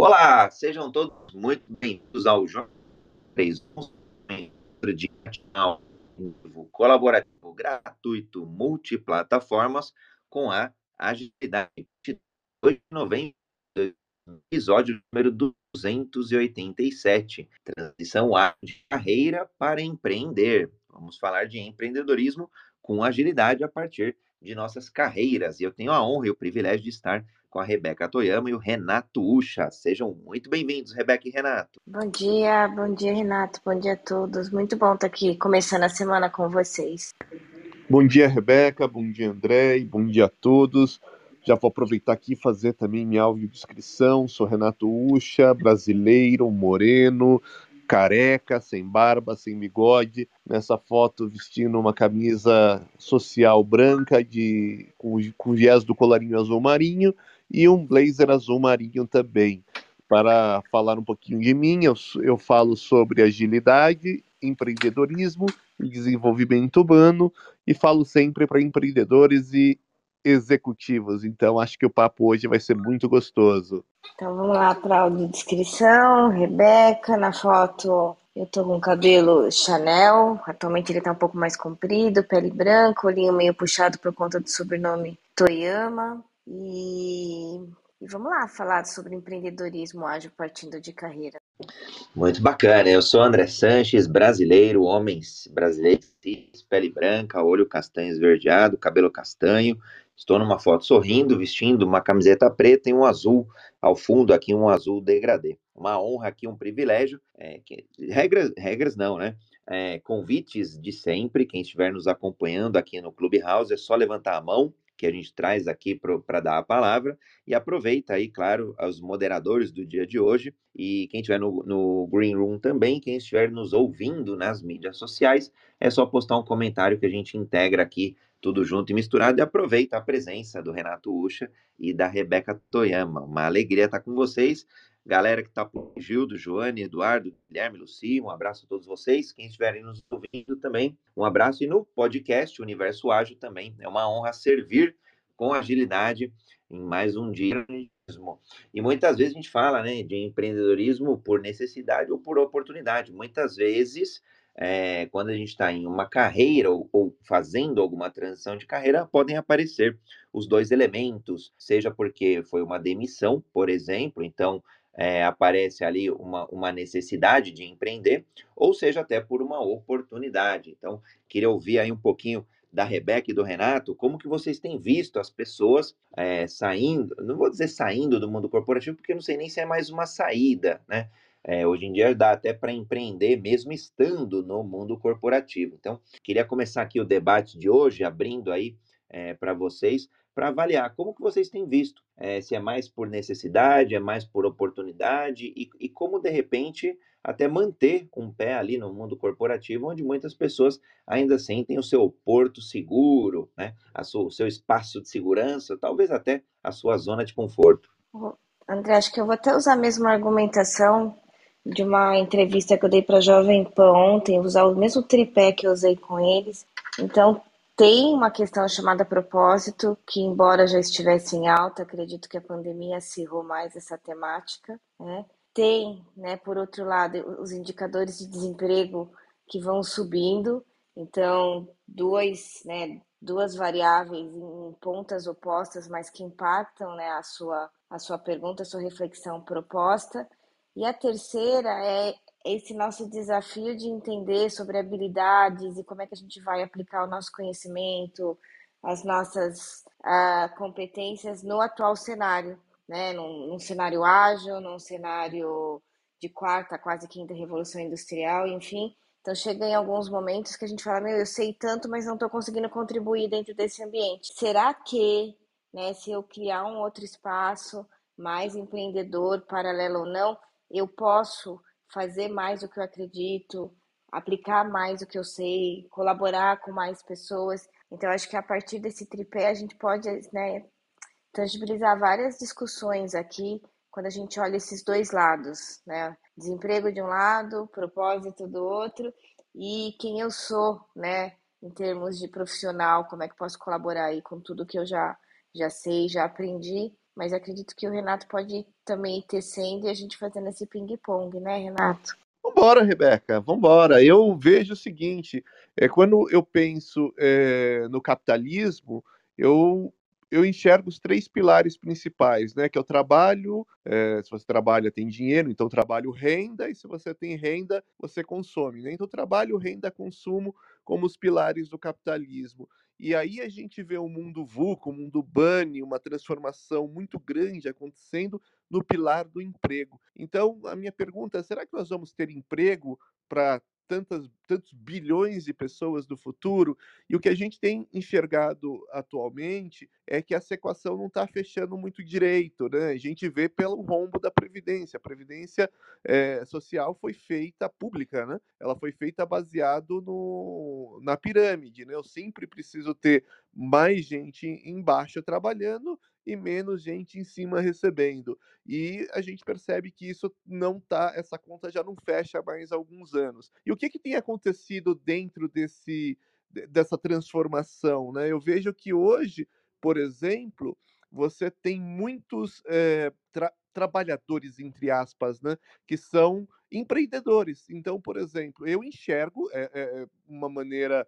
Olá, sejam todos muito bem-vindos ao Jornal 3, de colaborativo gratuito multiplataformas com a agilidade. 2 de novembro, episódio número 287, transição de carreira para empreender. Vamos falar de empreendedorismo com agilidade a partir de nossas carreiras. E eu tenho a honra e o privilégio de estar com a Rebeca Toyama e o Renato Ucha. Sejam muito bem-vindos, Rebeca e Renato. Bom dia, bom dia, Renato. Bom dia a todos. Muito bom estar aqui começando a semana com vocês. Bom dia, Rebeca. Bom dia, André. Bom dia a todos. Já vou aproveitar aqui e fazer também minha audiodescrição. Sou Renato Ucha, brasileiro, moreno, careca, sem barba, sem bigode, nessa foto vestindo uma camisa social branca de com, com viés do colarinho azul marinho e um blazer azul marinho também. Para falar um pouquinho de mim, eu, eu falo sobre agilidade, empreendedorismo e desenvolvimento humano e falo sempre para empreendedores e executivos. Então acho que o papo hoje vai ser muito gostoso. Então vamos lá para a audiodescrição. Rebeca, na foto eu tô com cabelo Chanel, atualmente ele tá um pouco mais comprido, pele branca, olhinho meio puxado por conta do sobrenome Toyama. E, e vamos lá falar sobre empreendedorismo ágil partindo de carreira. Muito bacana. Eu sou André Sanches, brasileiro, homem brasileiro, pele branca, olho castanho esverdeado, cabelo castanho, Estou numa foto sorrindo, vestindo uma camiseta preta e um azul ao fundo, aqui um azul degradê. Uma honra aqui, um privilégio. É, que, regras, regras não, né? É, convites de sempre. Quem estiver nos acompanhando aqui no Clubhouse é só levantar a mão que a gente traz aqui para dar a palavra e aproveita aí, claro, os moderadores do dia de hoje e quem estiver no, no Green Room também, quem estiver nos ouvindo nas mídias sociais, é só postar um comentário que a gente integra aqui tudo junto e misturado. E aproveita a presença do Renato Ucha e da Rebeca Toyama. Uma alegria estar com vocês. Galera que está por Gildo, Joane, Eduardo, Guilherme, Luci, um abraço a todos vocês. Quem estiverem nos ouvindo também, um abraço. E no podcast Universo Ágil também. É uma honra servir com agilidade em mais um dia. E muitas vezes a gente fala né, de empreendedorismo por necessidade ou por oportunidade. Muitas vezes é, quando a gente está em uma carreira ou, ou, fazendo alguma transição de carreira, podem aparecer os dois elementos, seja porque foi uma demissão, por exemplo, então é, aparece ali uma, uma necessidade de empreender, ou seja até por uma oportunidade. Então, queria ouvir aí um pouquinho da Rebeca e do Renato, como que vocês têm visto as pessoas é, saindo, não vou dizer saindo do mundo corporativo, porque não sei nem se é mais uma saída, né? É, hoje em dia dá até para empreender mesmo estando no mundo corporativo. Então, queria começar aqui o debate de hoje, abrindo aí é, para vocês, para avaliar como que vocês têm visto, é, se é mais por necessidade, é mais por oportunidade e, e, como de repente até manter um pé ali no mundo corporativo, onde muitas pessoas ainda sentem o seu porto seguro, né, a sua, o seu espaço de segurança, talvez até a sua zona de conforto. André, acho que eu vou até usar a mesma argumentação de uma entrevista que eu dei para Jovem Pan ontem, usar o mesmo tripé que eu usei com eles. Então, tem uma questão chamada propósito, que embora já estivesse em alta, acredito que a pandemia acirrou mais essa temática, né? Tem, né, por outro lado, os indicadores de desemprego que vão subindo, então, duas, né, duas variáveis em pontas opostas, mas que impactam, né, a sua, a sua pergunta, a sua reflexão proposta. E a terceira é esse nosso desafio de entender sobre habilidades e como é que a gente vai aplicar o nosso conhecimento, as nossas uh, competências no atual cenário, né? Num, num, cenário ágil, num cenário de quarta, quase quinta revolução industrial, enfim. Então chega em alguns momentos que a gente fala, meu, eu sei tanto, mas não estou conseguindo contribuir dentro desse ambiente. Será que, né, se eu criar um outro espaço mais empreendedor, paralelo ou não, eu posso fazer mais do que eu acredito, aplicar mais do que eu sei, colaborar com mais pessoas. Então, acho que a partir desse tripé a gente pode né, tangibilizar várias discussões aqui quando a gente olha esses dois lados, né? Desemprego de um lado, propósito do outro e quem eu sou, né? Em termos de profissional, como é que posso colaborar aí com tudo que eu já, já sei, já aprendi mas acredito que o Renato pode também ir tecendo e a gente fazendo esse ping-pong, né, Renato? Vambora, Rebeca, vambora. Eu vejo o seguinte: é, quando eu penso é, no capitalismo, eu eu enxergo os três pilares principais, né? Que é o trabalho, é, se você trabalha, tem dinheiro, então trabalho renda, e se você tem renda, você consome. Né? Então, trabalho, renda, consumo como os pilares do capitalismo. E aí a gente vê o mundo VUCA, o mundo BANI, uma transformação muito grande acontecendo no pilar do emprego. Então, a minha pergunta é: será que nós vamos ter emprego para tantas, tantos bilhões de pessoas do futuro, e o que a gente tem enxergado atualmente é que essa equação não está fechando muito direito. Né? A gente vê pelo rombo da Previdência. A Previdência é, Social foi feita pública, né? ela foi feita baseado no, na pirâmide. Né? Eu sempre preciso ter mais gente embaixo trabalhando e menos gente em cima recebendo. E a gente percebe que isso não tá, essa conta já não fecha mais há alguns anos. E o que, que tem acontecido dentro desse, dessa transformação? Né? Eu vejo que hoje, por exemplo, você tem muitos é, tra trabalhadores, entre aspas, né, que são empreendedores. Então, por exemplo, eu enxergo é, é, uma maneira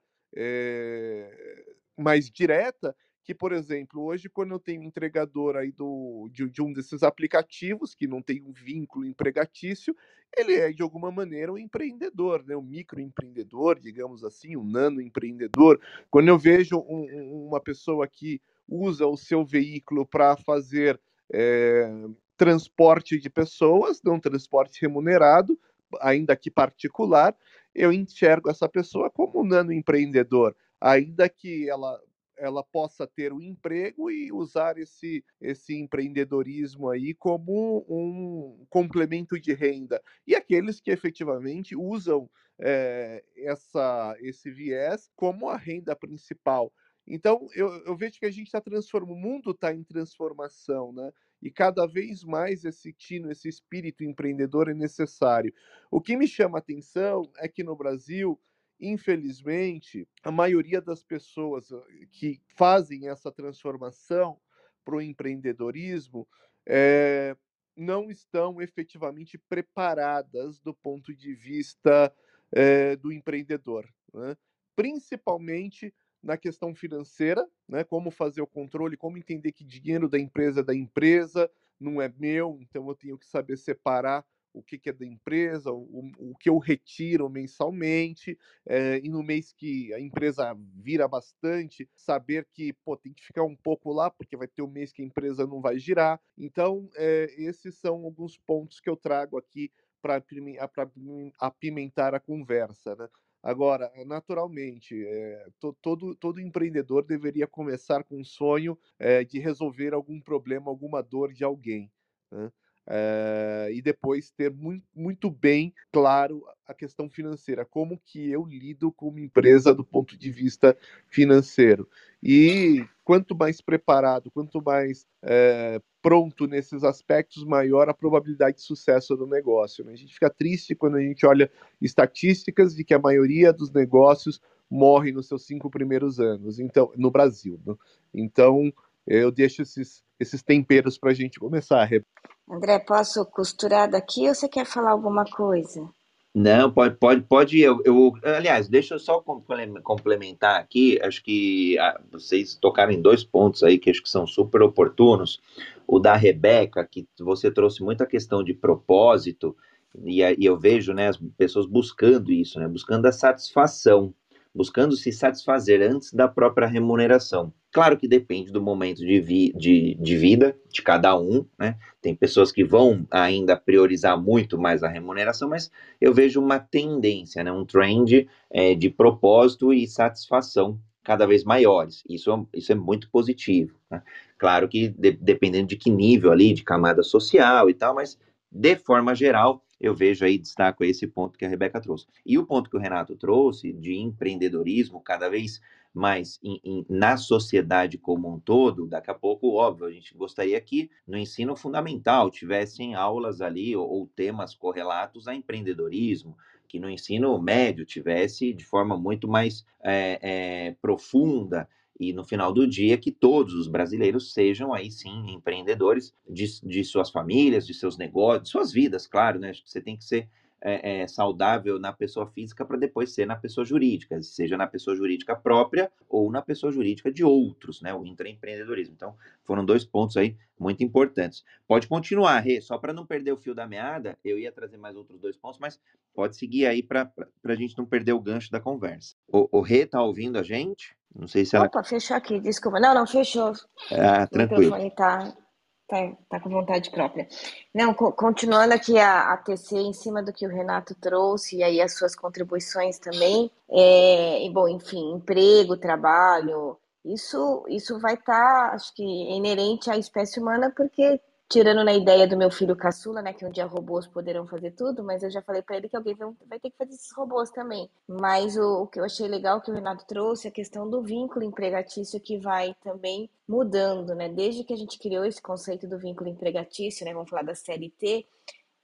mais direta que, por exemplo, hoje, quando eu tenho um entregador aí do, de, de, um desses aplicativos, que não tem um vínculo empregatício, ele é, de alguma maneira, um empreendedor, né? um microempreendedor, digamos assim, um nano empreendedor. Quando eu vejo um, uma pessoa que usa o seu veículo para fazer é, transporte de pessoas, não transporte remunerado, ainda que particular, eu enxergo essa pessoa como um nano empreendedor, ainda que ela ela possa ter um emprego e usar esse, esse empreendedorismo aí como um complemento de renda. E aqueles que efetivamente usam é, essa, esse viés como a renda principal. Então, eu, eu vejo que a gente está transformando, o mundo está em transformação, né? E cada vez mais esse tino, esse espírito empreendedor é necessário. O que me chama a atenção é que no Brasil infelizmente, a maioria das pessoas ah, que fazem essa transformação para o empreendedorismo é, não estão efetivamente preparadas do ponto de vista é, do empreendedor, né? principalmente na questão financeira, né? como fazer o controle, como entender que dinheiro da empresa é da empresa, não é meu, então eu tenho que saber separar o que, que é da empresa, o, o que eu retiro mensalmente, é, e no mês que a empresa vira bastante, saber que pô, tem que ficar um pouco lá, porque vai ter um mês que a empresa não vai girar. Então, é, esses são alguns pontos que eu trago aqui para apimentar a conversa. Né? Agora, naturalmente, é, to, todo, todo empreendedor deveria começar com um sonho de resolver algum problema, alguma dor de alguém. Né? É, e depois ter muito, muito bem claro a questão financeira, como que eu lido com uma empresa do ponto de vista financeiro. E quanto mais preparado, quanto mais é, pronto nesses aspectos, maior a probabilidade de sucesso do negócio. Né? A gente fica triste quando a gente olha estatísticas de que a maioria dos negócios morre nos seus cinco primeiros anos, então no Brasil. Né? Então eu deixo esses, esses temperos para a gente começar. André, posso costurar daqui ou você quer falar alguma coisa? Não, pode, pode, pode. Eu, eu, aliás, deixa eu só complementar aqui. Acho que ah, vocês tocaram em dois pontos aí que acho que são super oportunos. O da Rebeca, que você trouxe muita questão de propósito, e, e eu vejo né, as pessoas buscando isso, né, buscando a satisfação buscando se satisfazer antes da própria remuneração. Claro que depende do momento de, vi, de, de vida de cada um, né? Tem pessoas que vão ainda priorizar muito mais a remuneração, mas eu vejo uma tendência, né? um trend é, de propósito e satisfação cada vez maiores. Isso, isso é muito positivo. Né? Claro que de, dependendo de que nível ali, de camada social e tal, mas de forma geral, eu vejo aí, destaco esse ponto que a Rebeca trouxe. E o ponto que o Renato trouxe de empreendedorismo cada vez mais em, em, na sociedade como um todo, daqui a pouco, óbvio, a gente gostaria que no ensino fundamental tivessem aulas ali ou, ou temas correlatos a empreendedorismo, que no ensino médio tivesse de forma muito mais é, é, profunda e no final do dia que todos os brasileiros sejam aí sim empreendedores de, de suas famílias, de seus negócios, de suas vidas, claro, né? Acho que você tem que ser é, é, saudável na pessoa física para depois ser na pessoa jurídica, seja na pessoa jurídica própria ou na pessoa jurídica de outros, né? O intraempreendedorismo. Então, foram dois pontos aí muito importantes. Pode continuar, Rê, só para não perder o fio da meada, eu ia trazer mais outros dois pontos, mas pode seguir aí para a gente não perder o gancho da conversa. O, o Rê tá ouvindo a gente? Não sei se ela. Opa, fechou aqui, desculpa. Não, não, fechou. Ah, tranquilo. O microfone tá, tá, tá com vontade própria. Não, co continuando aqui a, a TC em cima do que o Renato trouxe, e aí as suas contribuições também. É, e, bom, enfim, emprego, trabalho, isso, isso vai estar, tá, acho que, inerente à espécie humana, porque tirando na ideia do meu filho caçula, né, que um dia robôs poderão fazer tudo, mas eu já falei para ele que alguém vai ter que fazer esses robôs também. Mas o, o, que eu achei legal que o Renato trouxe, a questão do vínculo empregatício que vai também mudando, né? Desde que a gente criou esse conceito do vínculo empregatício, né, vamos falar da CLT,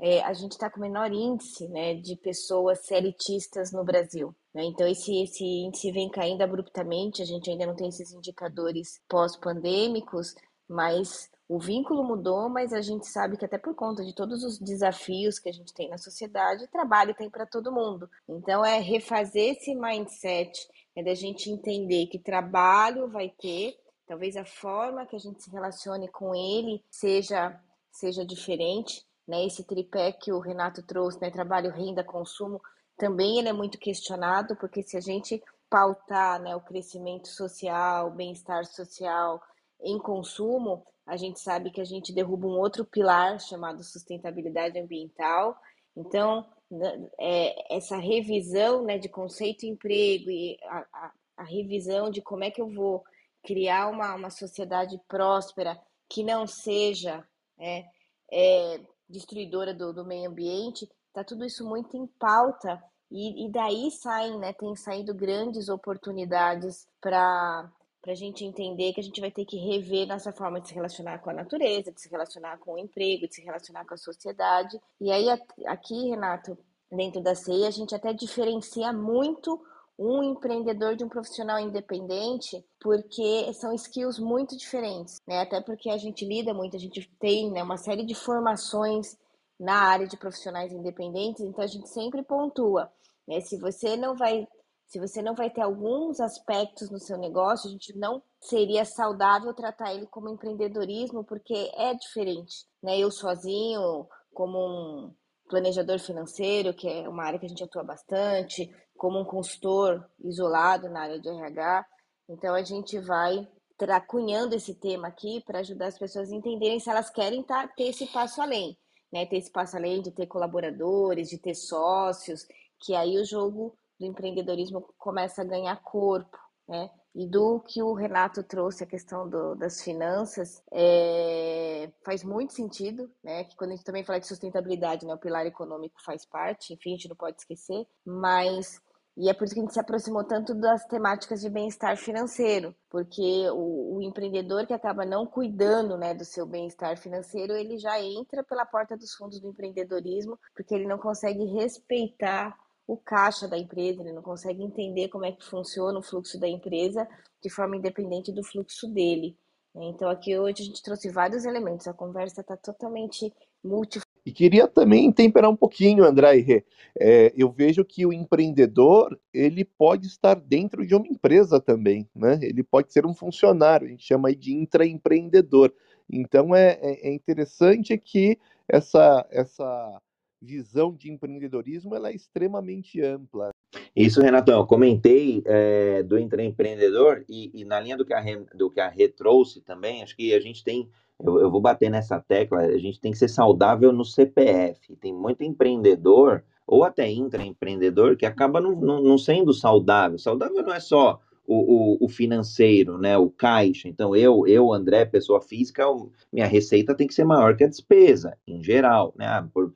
é, a gente está com o menor índice né, de pessoas CLTistas no Brasil. Né? Então, esse, esse índice vem caindo abruptamente, a gente ainda não tem esses indicadores pós-pandêmicos, mas o vínculo mudou, mas a gente sabe que até por conta de todos os desafios que a gente tem na sociedade, trabalho tem para todo mundo. Então é refazer esse mindset, é da gente entender que trabalho vai ter, talvez a forma que a gente se relacione com ele seja seja diferente, né? Esse tripé que o Renato trouxe, né, trabalho, renda, consumo, também ele é muito questionado, porque se a gente pautar, né, o crescimento social, bem-estar social em consumo, a gente sabe que a gente derruba um outro pilar chamado sustentabilidade ambiental. Então, né, é, essa revisão né, de conceito e emprego e a, a, a, revisão de como é que eu vou criar uma, uma sociedade próspera que não seja é, é, destruidora do, do meio ambiente, está tudo isso muito em pauta e, e daí saem, né, tem saído grandes oportunidades para para a gente entender que a gente vai ter que rever nossa forma de se relacionar com a natureza, de se relacionar com o emprego, de se relacionar com a sociedade. E aí, aqui, Renato, dentro da CEI, a gente até diferencia muito um empreendedor de um profissional independente, porque são skills muito diferentes, né? Até porque a gente lida muito, a gente tem né, uma série de formações na área de profissionais independentes, então a gente sempre pontua, né? Se você não vai se você não vai ter alguns aspectos no seu negócio, a gente não seria saudável tratar ele como empreendedorismo, porque é diferente, né? Eu sozinho, como um planejador financeiro, que é uma área que a gente atua bastante, como um consultor isolado na área de RH, então a gente vai tracunhando esse tema aqui para ajudar as pessoas a entenderem se elas querem tá, ter esse passo além, né? Ter esse passo além de ter colaboradores, de ter sócios, que aí o jogo do empreendedorismo começa a ganhar corpo, né? E do que o Renato trouxe, a questão do, das finanças, é, faz muito sentido, né? Que quando a gente também fala de sustentabilidade, né? O pilar econômico faz parte, enfim, a gente não pode esquecer, mas e é por isso que a gente se aproximou tanto das temáticas de bem-estar financeiro, porque o, o, empreendedor que acaba não cuidando né, do seu bem-estar financeiro, ele já entra pela porta dos fundos do empreendedorismo, porque ele não consegue respeitar o caixa da empresa, ele não consegue entender como é que funciona o fluxo da empresa de forma independente do fluxo dele. Né? Então, aqui hoje a gente trouxe vários elementos, a conversa está totalmente multi. E queria também temperar um pouquinho, André e Rê. É, eu vejo que o empreendedor ele pode estar dentro de uma empresa também, né? Ele pode ser um funcionário, a gente chama de intraempreendedor. Então é, é, é interessante que essa, essa visão de empreendedorismo ela é extremamente ampla. Isso, Renatão, eu comentei é, do empreendedor e, e, na linha do que, a Rê, do que a Rê trouxe também, acho que a gente tem, eu, eu vou bater nessa tecla, a gente tem que ser saudável no CPF. Tem muito empreendedor ou até intraempreendedor que acaba não sendo saudável. Saudável não é só o, o, o, financeiro, né, o caixa. Então, eu, eu, André, pessoa física, minha receita tem que ser maior que a despesa, em geral, né? Ah, por,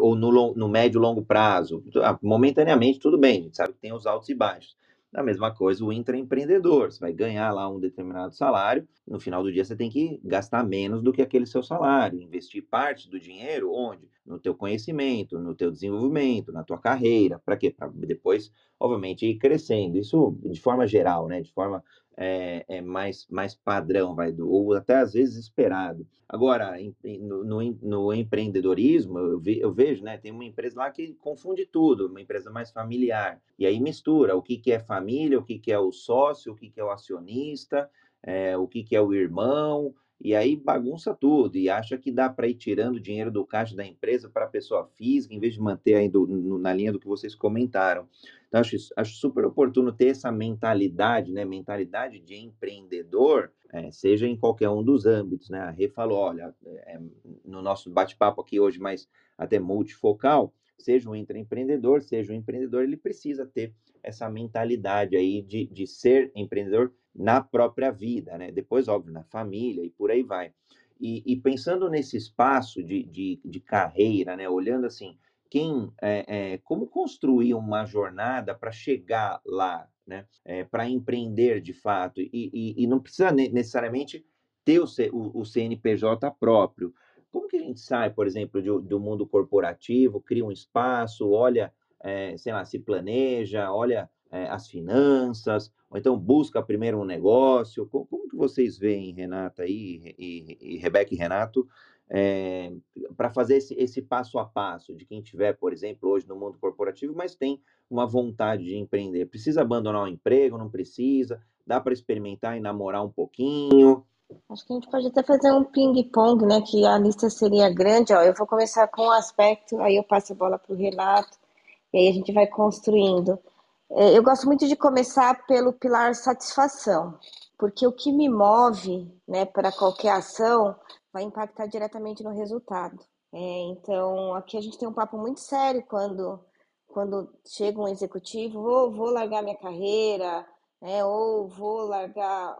ou no, no médio e longo prazo. Ah, momentaneamente, tudo bem, a gente sabe que tem os altos e baixos. A mesma coisa o intraempreendedor, você vai ganhar lá um determinado salário, no final do dia você tem que gastar menos do que aquele seu salário, investir parte do dinheiro onde? No teu conhecimento, no teu desenvolvimento, na tua carreira, para quê? Para depois, obviamente, ir crescendo. Isso de forma geral, né? De forma é, é, mais, mais padrão, vai, ou até às vezes esperado. Agora, em, no, no, no, empreendedorismo, eu, vi, eu, vejo, né, tem uma empresa lá que confunde tudo, uma empresa mais familiar, e aí mistura o que, que é família, o que, que é o sócio, o que, que é o acionista, é, o que, que é o irmão, e aí bagunça tudo e acha que dá para ir tirando dinheiro do caixa da empresa para a pessoa física, em vez de manter aí do, no, na linha do que vocês comentaram. Então, acho, acho super oportuno ter essa mentalidade, né? Mentalidade de empreendedor, é, seja em qualquer um dos âmbitos, né? A Rê falou, olha, é, no nosso bate-papo aqui hoje, mas até multifocal, seja um empreendedor, seja um empreendedor, ele precisa ter essa mentalidade aí de, de ser empreendedor na própria vida, né? Depois, óbvio, na família e por aí vai. E, e pensando nesse espaço de, de, de, carreira, né? Olhando assim, quem, é, é, como construir uma jornada para chegar lá, né? É, para empreender de fato e, e, e, não precisa necessariamente ter o, o, o, CNPJ próprio. Como que a gente sai, por exemplo, de, do mundo corporativo, cria um espaço, olha, é, sei lá, se planeja, olha é, as finanças, ou então busca primeiro um negócio. Como, como que vocês veem, Renata aí, e, e, e Rebeca e Renato, é, para fazer esse, esse, passo a passo de quem tiver, por exemplo, hoje no mundo corporativo, mas tem uma vontade de empreender? Precisa abandonar o emprego? Não precisa? Dá para experimentar e namorar um pouquinho? Acho que a gente pode até fazer um ping-pong, né? Que a lista seria grande. Ó, eu vou começar com um aspecto, aí eu passo a bola para o Renato, e aí a gente vai construindo. É, eu gosto muito de começar pelo pilar satisfação, porque o que me move né, para qualquer ação vai impactar diretamente no resultado. É, então, aqui a gente tem um papo muito sério quando, quando chega um executivo, vou, vou largar minha carreira, né, ou vou largar,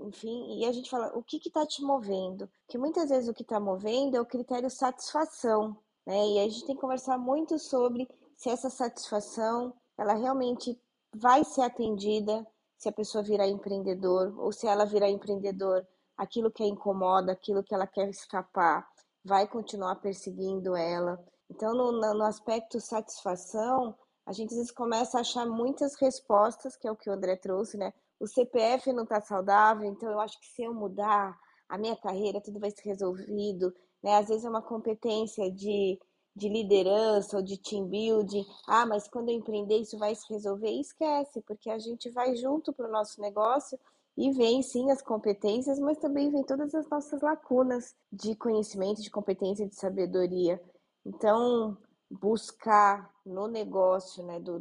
enfim, e a gente fala, o que está te movendo? Porque muitas vezes o que está movendo é o critério satisfação, né, e a gente tem que conversar muito sobre se essa satisfação ela realmente vai ser atendida se a pessoa virar empreendedor, ou se ela virar empreendedor, aquilo que a incomoda, aquilo que ela quer escapar, vai continuar perseguindo ela. Então, no, no aspecto satisfação, a gente às vezes começa a achar muitas respostas, que é o que o André trouxe, né? O CPF não está saudável, então eu acho que se eu mudar a minha carreira, tudo vai ser resolvido. Né? Às vezes é uma competência de de liderança ou de team building, ah, mas quando eu empreender isso vai se resolver, esquece, porque a gente vai junto para o nosso negócio e vem sim as competências, mas também vem todas as nossas lacunas de conhecimento, de competência, de sabedoria. Então, buscar no negócio, né, do,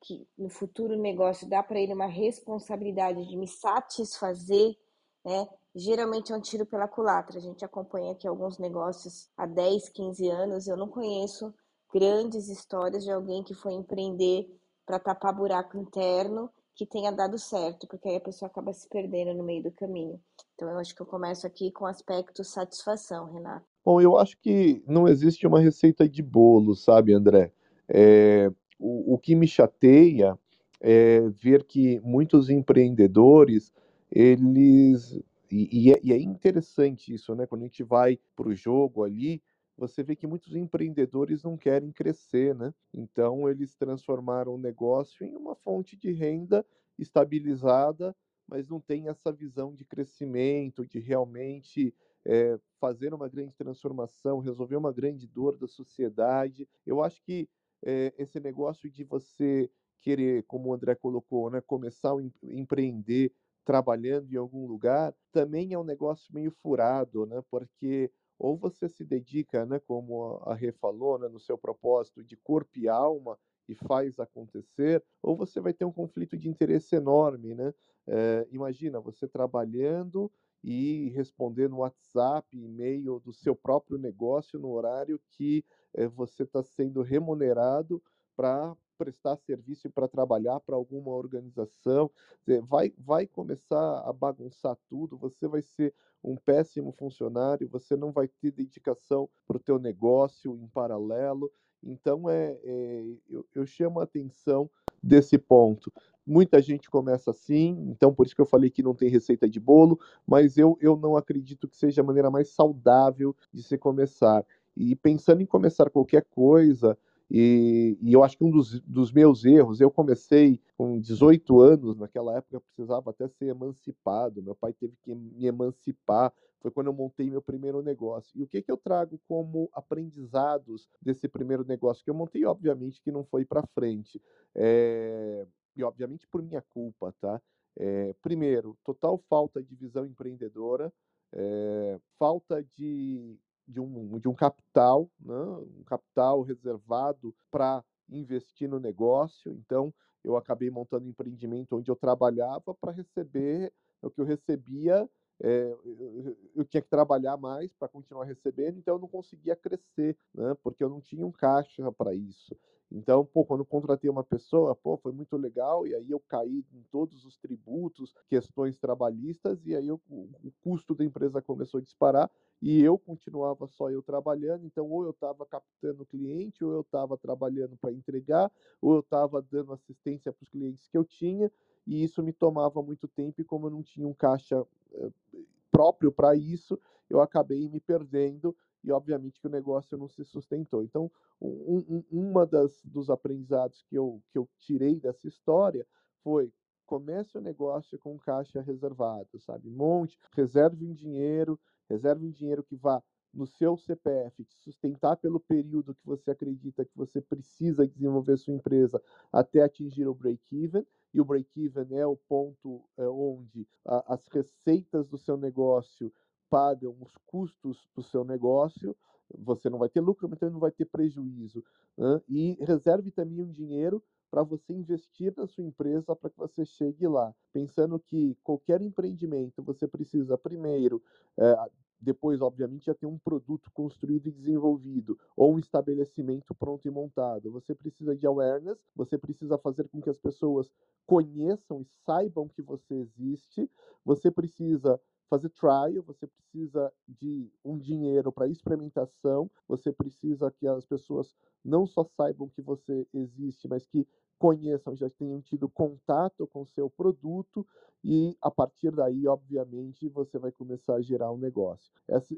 que no futuro negócio dá para ele uma responsabilidade de me satisfazer, né, geralmente é um tiro pela culatra. A gente acompanha aqui alguns negócios há 10, 15 anos. Eu não conheço grandes histórias de alguém que foi empreender para tapar buraco interno que tenha dado certo, porque aí a pessoa acaba se perdendo no meio do caminho. Então eu acho que eu começo aqui com o aspecto satisfação, Renato. Bom, eu acho que não existe uma receita de bolo, sabe, André? É, o, o que me chateia é ver que muitos empreendedores eles e, e, é, e, é, interessante isso, né? Quando a gente vai para o jogo ali, você vê que muitos empreendedores não querem crescer, né? Então eles transformaram o negócio em uma fonte de renda estabilizada, mas não tem essa visão de crescimento, de realmente é, fazer uma grande transformação, resolver uma grande dor da sociedade. Eu acho que é, esse negócio de você querer, como o André colocou, né, começar a empreender trabalhando em algum lugar, também é um negócio meio furado, né? Porque ou você se dedica, né, como a Rê falou, né, no seu propósito de corpo e alma e faz acontecer, ou você vai ter um conflito de interesse enorme, né? É, imagina você trabalhando e respondendo WhatsApp, e-mail do seu próprio negócio no horário que é, você está sendo remunerado para prestar serviço para trabalhar para alguma organização, vai, vai começar a bagunçar tudo, você vai ser um péssimo funcionário, você não vai ter dedicação para o teu negócio em paralelo. Então, é, é eu, eu chamo a atenção desse ponto. Muita gente começa assim, então por isso que eu falei que não tem receita de bolo, mas eu, eu não acredito que seja a maneira mais saudável de se começar. E pensando em começar qualquer coisa, E, e, eu acho que um dos, dos, meus erros, eu comecei com 18 anos, naquela época eu precisava até ser emancipado, meu pai teve que me emancipar, foi quando eu montei meu primeiro negócio. E o que, que eu trago como aprendizados desse primeiro negócio que eu montei? Obviamente que não foi para frente, é, e obviamente por minha culpa, tá? É, primeiro, total falta de visão empreendedora, é, falta de de um, de um capital, né? um capital reservado para investir no negócio. Então, eu acabei montando um empreendimento onde eu trabalhava para receber o que eu recebia. É, eu, eu, tinha que trabalhar mais para continuar recebendo, então eu não conseguia crescer, né? porque eu não tinha um caixa para isso. Então, pô, quando contratei uma pessoa, pô, foi muito legal, e aí eu caí em todos os tributos, questões trabalhistas, e aí eu, o, custo da empresa começou a disparar, e eu continuava só eu trabalhando, então ou eu estava captando cliente, ou eu estava trabalhando para entregar, ou eu estava dando assistência para os clientes que eu tinha, e isso me tomava muito tempo, e como eu não tinha um caixa eh, próprio para isso, eu acabei me perdendo e obviamente que o negócio não se sustentou. Então, um, um, uma das dos aprendizados que eu, que eu tirei dessa história foi comece o negócio com caixa reservado, sabe? Monte, reserve um dinheiro, reserve um dinheiro que vá no seu CPF te sustentar pelo período que você acredita que você precisa desenvolver sua empresa até atingir o break-even. E o break-even é o ponto é, onde as receitas do seu negócio os custos do seu negócio, você não vai ter lucro, mas também não vai ter prejuízo. Né? E reserve também um dinheiro para você investir na sua empresa para que você chegue lá. Pensando que qualquer empreendimento você precisa primeiro, é, depois, obviamente, já ter um produto construído e desenvolvido, ou um estabelecimento pronto e montado. Você precisa de awareness, você precisa fazer com que as pessoas conheçam e saibam que você existe, você precisa fazer trial, você precisa de um dinheiro para experimentação, você precisa que as pessoas não só saibam que você existe, mas que conheçam, já tenham tido contato com o seu produto e a partir daí, obviamente, você vai começar a gerar um negócio.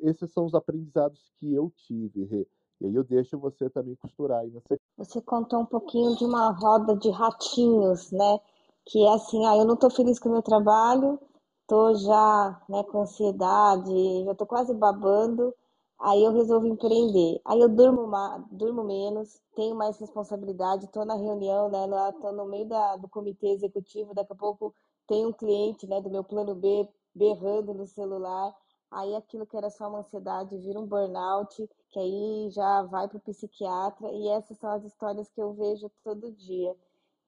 Esses são os aprendizados que eu tive, Rê. E aí eu deixo você também costurar aí nessa. Você contou um pouquinho de uma roda de ratinhos, né? Que é assim, ah, eu não estou feliz com o meu trabalho, tô já né, com ansiedade, já tô quase babando. Aí eu resolvo empreender. Aí eu durmo, durmo menos, tenho mais responsabilidade, tô na reunião, né? Tô no meio da, do comitê executivo, daqui a pouco tem um cliente né, do meu plano B berrando no celular. Aí aquilo que era só uma ansiedade vira um burnout, que aí já vai para o psiquiatra, e essas são as histórias que eu vejo todo dia.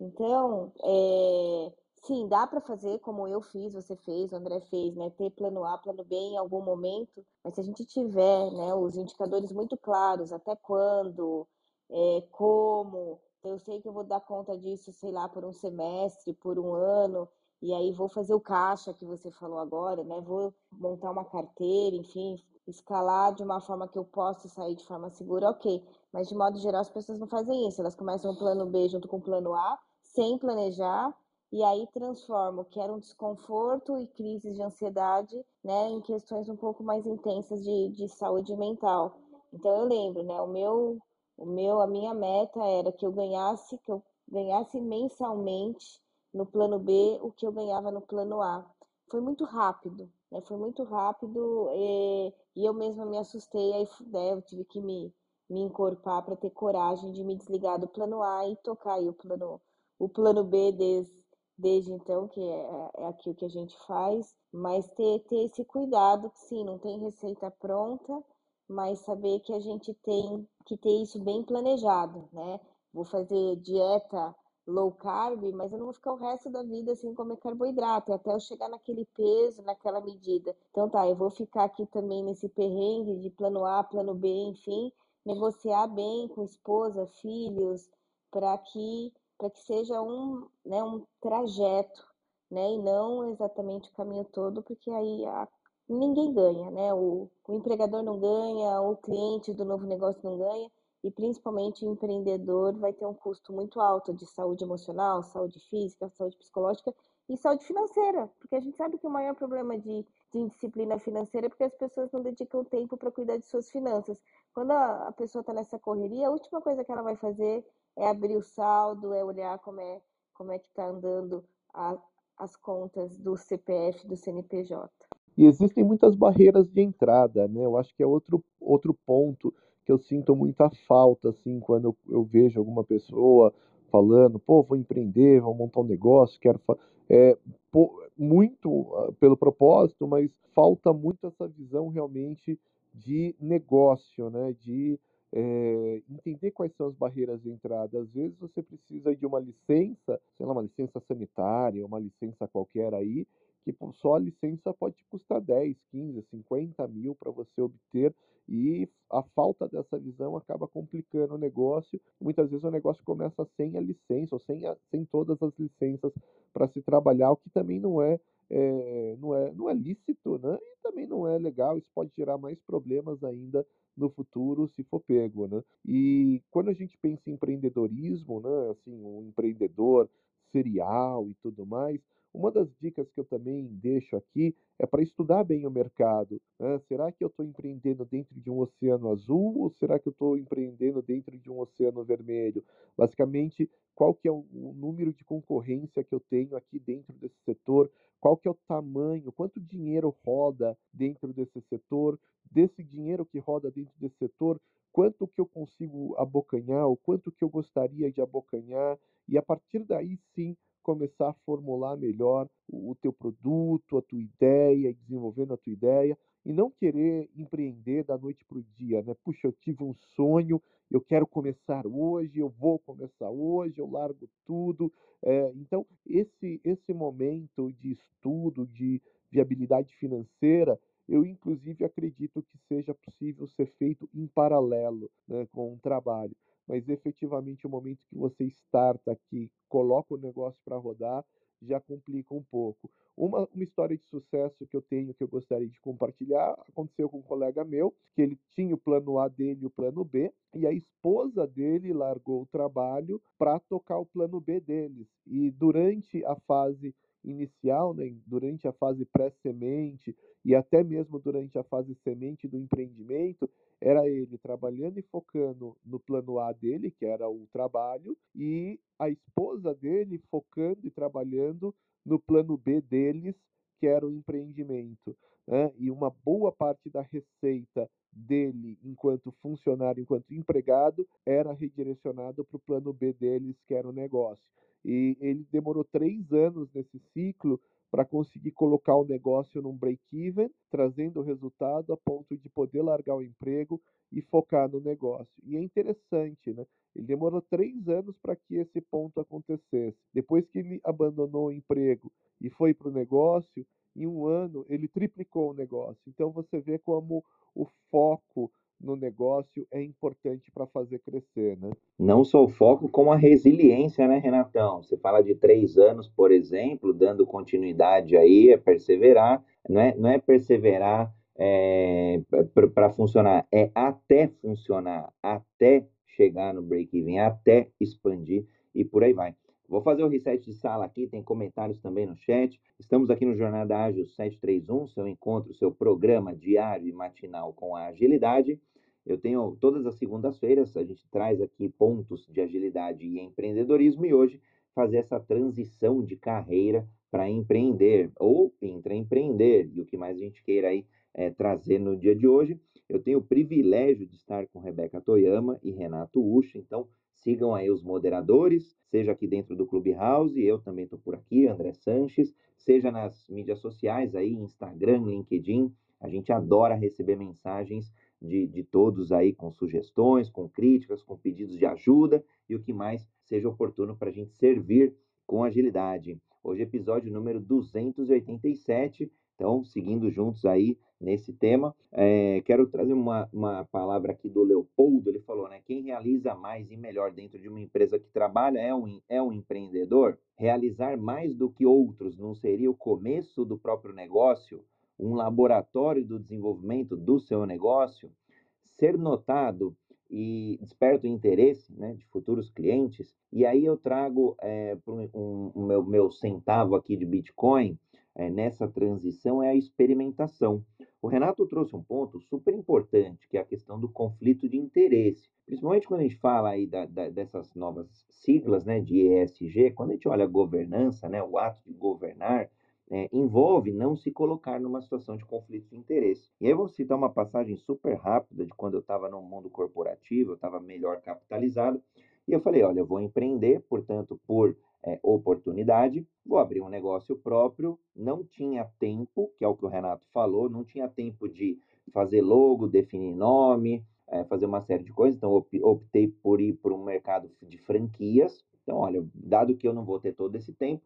Então, é, Sim, dá para fazer como eu fiz, você fez, o André fez, né? Ter plano A, plano B em algum momento, mas se a gente tiver, né, os indicadores muito claros, até quando, é, como, eu sei que eu vou dar conta disso, sei lá, por um semestre, por um ano, e aí vou fazer o caixa que você falou agora, né? Vou montar uma carteira, enfim, escalar de uma forma que eu possa sair de forma segura, ok. Mas de modo geral as pessoas não fazem isso, elas começam o plano B junto com o plano A, sem planejar e aí transforma o que era um desconforto e crises de ansiedade, né, em questões um pouco mais intensas de, de saúde mental. Então eu lembro, né, o meu, o meu, a minha meta era que eu ganhasse, que eu ganhasse mensalmente no plano B o que eu ganhava no plano A. Foi muito rápido, né, foi muito rápido e, e eu mesma me assustei, aí né, eu tive que me, me encorpar para ter coragem de me desligar do plano A e tocar aí o plano, o plano B desde desde então, que é, é aquilo que a gente faz, mas ter, ter esse cuidado, que sim, não tem receita pronta, mas saber que a gente tem que ter isso bem planejado, né? Vou fazer dieta low carb, mas eu não vou ficar o resto da vida sem comer carboidrato, até eu chegar naquele peso, naquela medida. Então tá, eu vou ficar aqui também nesse perrengue de plano A, plano B, enfim, negociar bem com esposa, filhos, para que para que seja um, né, um trajeto, né, e não exatamente o caminho todo, porque aí a, ninguém ganha, né? O, o empregador não ganha, o cliente do novo negócio não ganha, e principalmente o empreendedor vai ter um custo muito alto de saúde emocional, saúde física, saúde psicológica e saúde financeira, porque a gente sabe que o maior problema de, de indisciplina financeira é porque as pessoas não dedicam tempo para cuidar de suas finanças. quando a, a pessoa está nessa correria, a última coisa que ela vai fazer é abrir o saldo, é olhar como é, como é que está andando a, as contas do CPF, do CNPJ. E existem muitas barreiras de entrada, né? Eu acho que é outro, outro ponto que eu sinto muita falta, assim, quando eu, eu vejo alguma pessoa falando, pô, vou empreender, vou montar um negócio, quero é, pô, muito uh, pelo propósito, mas falta muito essa visão realmente de negócio, né? De é, entender quais são as barreiras de entrada. Às vezes você precisa de uma licença, sei lá, uma licença sanitária, uma licença qualquer aí, que só a licença pode custar 10, 15, 50 mil para você obter e a falta dessa visão acaba complicando o negócio. Muitas vezes o negócio começa sem a licença ou sem, a, sem todas as licenças para se trabalhar, o que também não é, é, não, é, não é lícito né? e também não é legal. Isso pode gerar mais problemas ainda no futuro se for pego. Né? E quando a gente pensa em empreendedorismo, né? assim, um empreendedor serial e tudo mais, uma das dicas que eu também deixo aqui é para estudar bem o mercado. Né? Será que eu estou empreendendo dentro de um oceano azul ou será que eu estou empreendendo dentro de um oceano vermelho? Basicamente, qual que é o, número de concorrência que eu tenho aqui dentro desse setor? Qual que é o tamanho? Quanto dinheiro roda dentro desse setor? Desse dinheiro que roda dentro desse setor, quanto que eu consigo abocanhar, o quanto que eu gostaria de abocanhar, e a partir daí sim começar a formular melhor o, teu produto, a tua ideia, desenvolvendo a tua ideia, e não querer empreender da noite para o dia, né? Puxa, eu tive um sonho, eu quero começar hoje, eu vou começar hoje, eu largo tudo. É, então, esse, esse momento de estudo, de viabilidade financeira, eu inclusive acredito que seja possível ser feito em paralelo né, com o trabalho mas efetivamente o momento que você starta aqui, coloca o negócio para rodar, já complica um pouco. Uma, uma história de sucesso que eu tenho, que eu gostaria de compartilhar, aconteceu com um colega meu, que ele tinha o plano A dele e o plano B, e a esposa dele largou o trabalho para tocar o plano B deles. E durante a fase inicial, né, durante a fase pré-semente e até mesmo durante a fase semente do empreendimento, era ele trabalhando e focando no plano A dele, que era o trabalho, e a esposa dele focando e trabalhando no plano B deles, que era o empreendimento. Né? E uma boa parte da receita dele, enquanto funcionário, enquanto empregado, era redirecionada para o plano B deles, que era o negócio. E ele demorou três anos nesse ciclo para conseguir colocar o negócio num break-even, trazendo resultado a ponto de poder largar o emprego e focar no negócio. E é interessante, né? Ele demorou três anos para que esse ponto acontecesse. Depois que ele abandonou o emprego e foi para o negócio, em um ano ele triplicou o negócio. Então você vê como o foco no negócio é importante para fazer crescer, né? Não só o foco, como a resiliência, né, Renatão? Você fala de três anos, por exemplo, dando continuidade aí, é perseverar, não é, não é perseverar é, para funcionar, é até funcionar, até chegar no break-even, até expandir e por aí vai. Vou fazer o reset de sala aqui, tem comentários também no chat. Estamos aqui no Jornada Ágil 731, seu encontro, seu programa diário e matinal com a agilidade. Eu tenho todas as segundas-feiras, a gente traz aqui pontos de agilidade e empreendedorismo e hoje fazer essa transição de carreira para empreender ou intraempreender e o que mais a gente queira aí é, trazer no dia de hoje. Eu tenho o privilégio de estar com Rebeca Toyama e Renato Ucho, então Sigam aí os moderadores, seja aqui dentro do Clubhouse, eu também estou por aqui, André Sanches, seja nas mídias sociais aí, Instagram, LinkedIn. A gente adora receber mensagens de, de todos aí com sugestões, com críticas, com pedidos de ajuda e o que mais seja oportuno para a gente servir com agilidade. Hoje, episódio número 287. Então, seguindo juntos aí nesse tema, é, quero trazer uma, uma palavra aqui do Leopoldo. Ele falou, né? Quem realiza mais e melhor dentro de uma empresa que trabalha é um, é um empreendedor. Realizar mais do que outros não seria o começo do próprio negócio, um laboratório do desenvolvimento do seu negócio? Ser notado e desperta o interesse né, de futuros clientes. E aí eu trago é, um, um, um meu, meu centavo aqui de Bitcoin é, nessa transição é a experimentação. O Renato trouxe um ponto super importante, que é a questão do conflito de interesse. Principalmente quando a gente fala aí da, da, dessas novas siglas né, de ESG, quando a gente olha a governança, né, o ato de governar, é, envolve não se colocar numa situação de conflito de interesse. E aí eu vou citar uma passagem super rápida de quando eu estava no mundo corporativo, eu estava melhor capitalizado, e eu falei, olha, eu vou empreender, portanto, por é, oportunidade, vou abrir um negócio próprio, não tinha tempo, que é o que o Renato falou, não tinha tempo de fazer logo, definir nome, é, fazer uma série de coisas, então optei por ir para um mercado de franquias. Então, olha, dado que eu não vou ter todo esse tempo,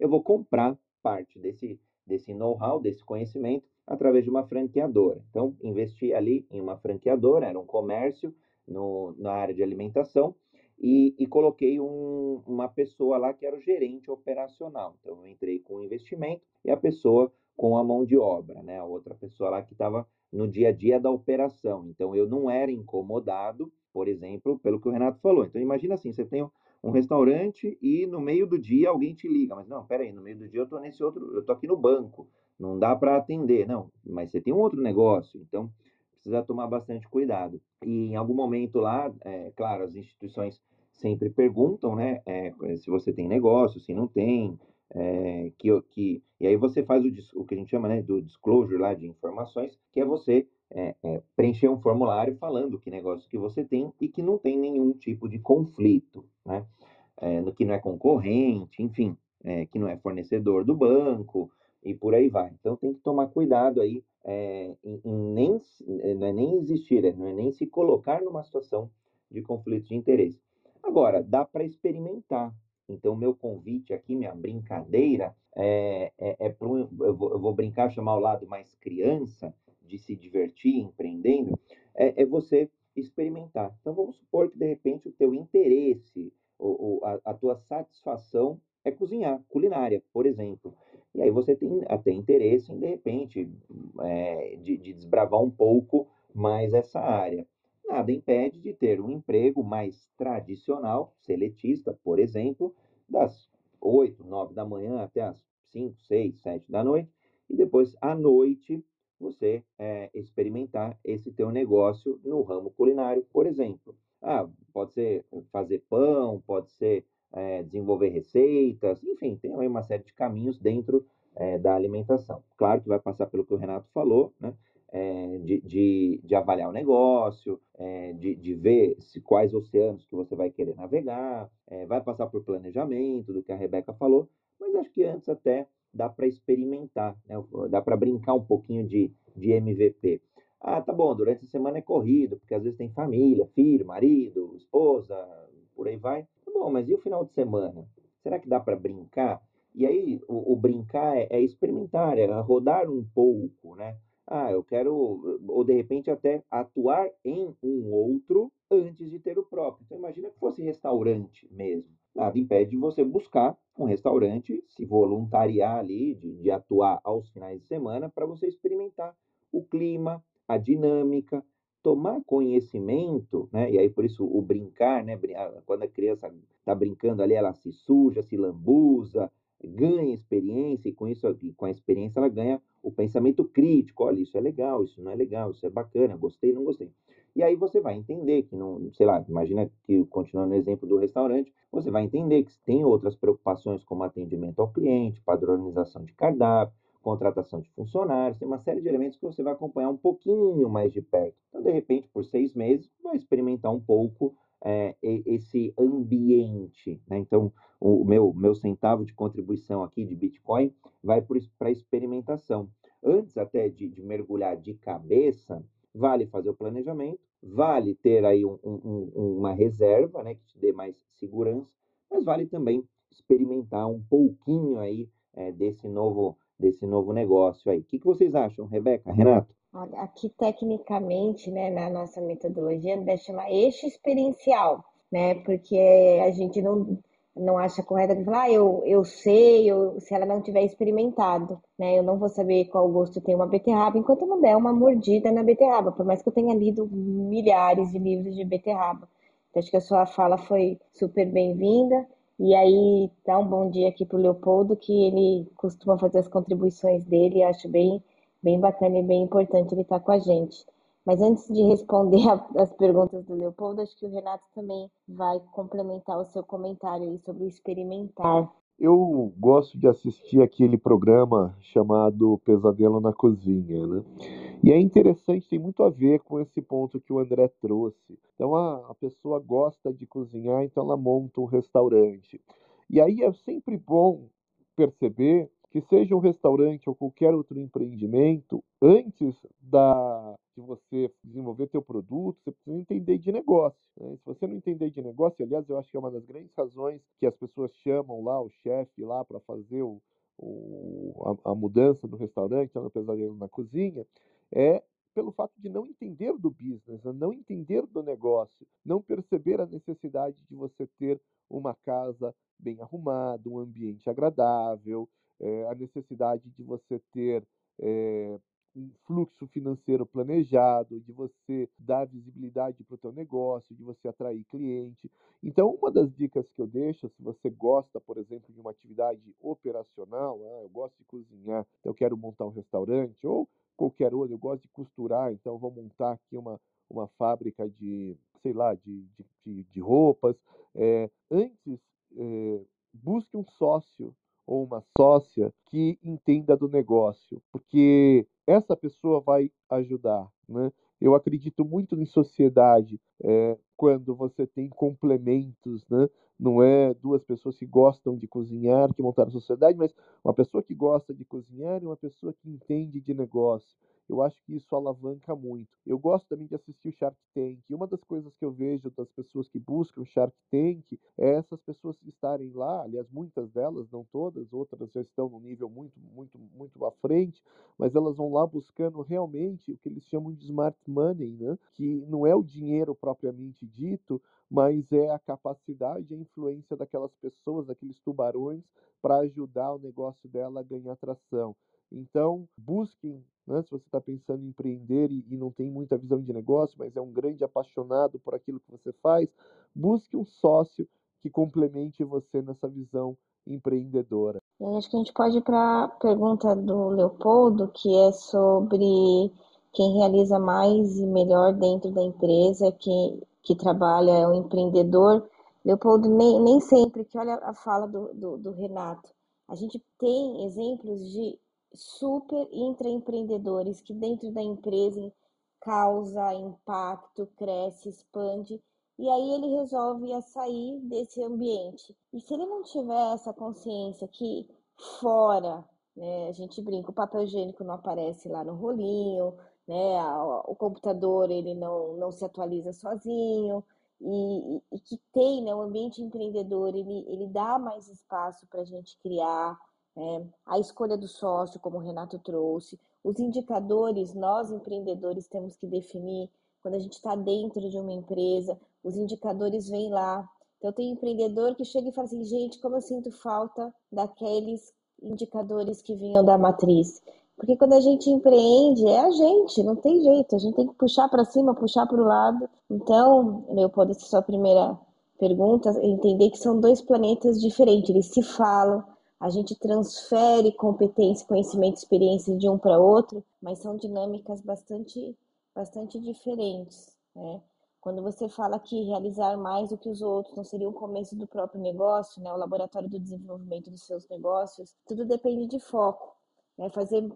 eu vou comprar parte desse, desse know-how, desse conhecimento, através de uma franqueadora. Então, investi ali em uma franqueadora, era um comércio no, na área de alimentação, e, e coloquei um, uma pessoa lá que era o gerente operacional. Então, eu entrei com o investimento e a pessoa com a mão de obra, né? A outra pessoa lá que estava no dia a dia da operação. Então, eu não era incomodado, por exemplo, pelo que o Renato falou. Então, imagina assim, você tem um restaurante e no meio do dia alguém te liga, mas não, peraí, no meio do dia eu tô nesse outro, eu tô aqui no banco, não dá para atender, não, mas você tem um outro negócio, então precisa tomar bastante cuidado. E em algum momento lá, é, claro, as instituições sempre perguntam, né, é, se você tem negócio, se não tem, é, que, que, e aí você faz o, o que a gente chama né, do disclosure lá de informações, que é você é, é, preencher um formulário falando que negócio que você tem e que não tem nenhum tipo de conflito, né? É, que não é concorrente, enfim, é, que não é fornecedor do banco e por aí vai. Então tem que tomar cuidado aí é, em, em, nem, não é nem existir, é, não é nem se colocar numa situação de conflito de interesse. Agora, dá para experimentar. Então, meu convite aqui, minha brincadeira, é, é, é um, eu, vou, eu vou brincar, chamar o lado mais criança, de se divertir empreendendo, é, é você experimentar. Então, vamos supor que, de repente, o teu interesse, ou, a, a tua satisfação é cozinhar, culinária, por exemplo. E aí você tem até interesse em, de repente, é, de, de desbravar um pouco mais essa área. Nada impede de ter um emprego mais tradicional, seletista, por exemplo, das 8, 9 da manhã até as 5, 6, 7 da noite, e depois à noite você é, experimentar esse teu negócio no ramo culinário, por exemplo. Ah, pode ser fazer pão, pode ser é, desenvolver receitas, enfim, tem uma série de caminhos dentro é, da alimentação. Claro que vai passar pelo que o Renato falou, né? De, de, de, avaliar o negócio, de, de, ver se, quais oceanos que você vai querer navegar, vai passar por planejamento, do que a Rebeca falou, mas acho que antes até dá para experimentar, né? dá para brincar um pouquinho de, de MVP. Ah, tá bom, durante a semana é corrido, porque às vezes tem família, filho, marido, esposa, por aí vai. Tá bom, mas e o final de semana? Será que dá para brincar? E aí, o, o brincar é, é, experimentar, é rodar um pouco, né? Ah, eu quero, ou de repente até atuar em um outro antes de ter o próprio. Então, imagina que fosse restaurante mesmo. Nada impede de você buscar um restaurante, se voluntariar ali, de, de atuar aos finais de semana, para você experimentar o clima, a dinâmica, tomar conhecimento, né? E aí por isso o brincar, né? Quando a criança está brincando ali, ela se suja, se lambuza, ganha experiência e com isso, com a experiência ela ganha o pensamento crítico. Olha, isso é legal, isso não é legal, isso é bacana, gostei, não gostei. E aí você vai entender que não, sei lá, imagina que continuando no exemplo do restaurante, você vai entender que tem outras preocupações como atendimento ao cliente, padronização de cardápio, contratação de funcionários, tem uma série de elementos que você vai acompanhar um pouquinho mais de perto. Então, de repente, por seis meses, vai experimentar um pouco é, esse ambiente. Né? Então, o meu, meu centavo de contribuição aqui de Bitcoin vai para experimentação. Antes até de, de mergulhar de cabeça, vale fazer o planejamento, vale ter aí um, um, uma reserva, né, que te dê mais segurança, mas vale também experimentar um pouquinho aí é, desse novo desse novo negócio aí. O que, que vocês acham, Rebeca, Renato? Olha, aqui tecnicamente, né, na nossa metodologia, deve chamar eixo experiencial, né, porque a gente não não acha correto falar, ah, eu, eu sei, eu, se ela não tiver experimentado, né? Eu não vou saber qual gosto tem uma beterraba enquanto não der uma mordida na beterraba, por mais que eu tenha lido milhares de livros de beterraba. Então, acho que a sua fala foi super bem-vinda. E aí, dá um bom dia aqui para o Leopoldo, que ele costuma fazer as contribuições dele, acho bem, bem bacana e bem importante ele estar tá com a gente. Mas antes de responder as perguntas do Leopoldo, acho que o Renato também vai complementar o seu comentário aí sobre o experimentar. Eu gosto de assistir aquele programa chamado Pesadelo na Cozinha, né? E é interessante, tem muito a ver com esse ponto que o André trouxe. Então a, a pessoa gosta de cozinhar, então ela monta um restaurante. E aí é sempre bom perceber que seja um restaurante ou qualquer outro empreendimento, antes da, de você desenvolver teu produto, você precisa entender de negócio. Né? Se você não entender de negócio, aliás, eu acho que é uma das grandes razões que as pessoas chamam lá o chefe lá para fazer o, o, a, a, mudança do restaurante, no pesadelo na cozinha, é pelo fato de não entender do business, né? não entender do negócio, não perceber a necessidade de você ter uma casa bem arrumada, um ambiente agradável, é, a necessidade de você ter é, um fluxo financeiro planejado, de você dar visibilidade para o teu negócio, de você atrair cliente. Então, uma das dicas que eu deixo, se você gosta, por exemplo, de uma atividade operacional, ah, eu gosto de cozinhar, então eu quero montar um restaurante, ou qualquer outro, eu gosto de costurar, então vou montar aqui uma, uma fábrica de, sei lá, de, de, de roupas. É, antes, é, busque um sócio ou uma sócia que entenda do negócio, porque essa pessoa vai ajudar, né? Eu acredito muito em sociedade é, quando você tem complementos, né? Não é duas pessoas que gostam de cozinhar que montaram a sociedade, mas uma pessoa que gosta de cozinhar e uma pessoa que entende de negócio. Eu acho que isso alavanca muito. Eu gosto também de assistir o Shark Tank. E uma das coisas que eu vejo das pessoas que buscam o Shark Tank é essas pessoas estarem lá, aliás, muitas delas, não todas, outras já estão no nível muito, muito, muito à frente, mas elas vão lá buscando realmente o que eles chamam de smart money, né? que não é o dinheiro propriamente dito, mas é a capacidade e a influência daquelas pessoas, daqueles tubarões, para ajudar o negócio dela a ganhar tração. Então, busquem, né, se você está pensando em empreender e, e, não tem muita visão de negócio, mas é um grande apaixonado por aquilo que você faz, busque um sócio que complemente você nessa visão empreendedora. Eu acho que a gente pode ir para a pergunta do Leopoldo, que é sobre quem realiza mais e melhor dentro da empresa, que, que trabalha, é um empreendedor. Leopoldo, nem, nem sempre, que olha a fala do, do, do Renato, a gente tem exemplos de super intraempreendedores que dentro da empresa causa impacto, cresce, expande, e aí ele resolve sair desse ambiente. E se ele não tiver essa consciência que fora, né, a gente brinca, o papel higiênico não aparece lá no rolinho, né, o computador ele não, não se atualiza sozinho, e, e, que tem né, o ambiente empreendedor, ele, ele dá mais espaço para a gente criar, é, a escolha do sócio, como o Renato trouxe, os indicadores, nós empreendedores temos que definir quando a gente está dentro de uma empresa, os indicadores vêm lá. Então, tem empreendedor que chega e fala assim: gente, como eu sinto falta daqueles indicadores que vinham da matriz. Porque quando a gente empreende, é a gente, não tem jeito, a gente tem que puxar para cima, puxar para o lado. Então, essa é a sua primeira pergunta, entender que são dois planetas diferentes, eles se falam, a gente transfere competência, conhecimento, experiência de um para outro, mas são dinâmicas bastante, bastante diferentes, né? Quando você fala que realizar mais do que os outros não seria o começo do próprio negócio, né? O laboratório do desenvolvimento dos seus negócios, tudo depende de foco, né? Fazer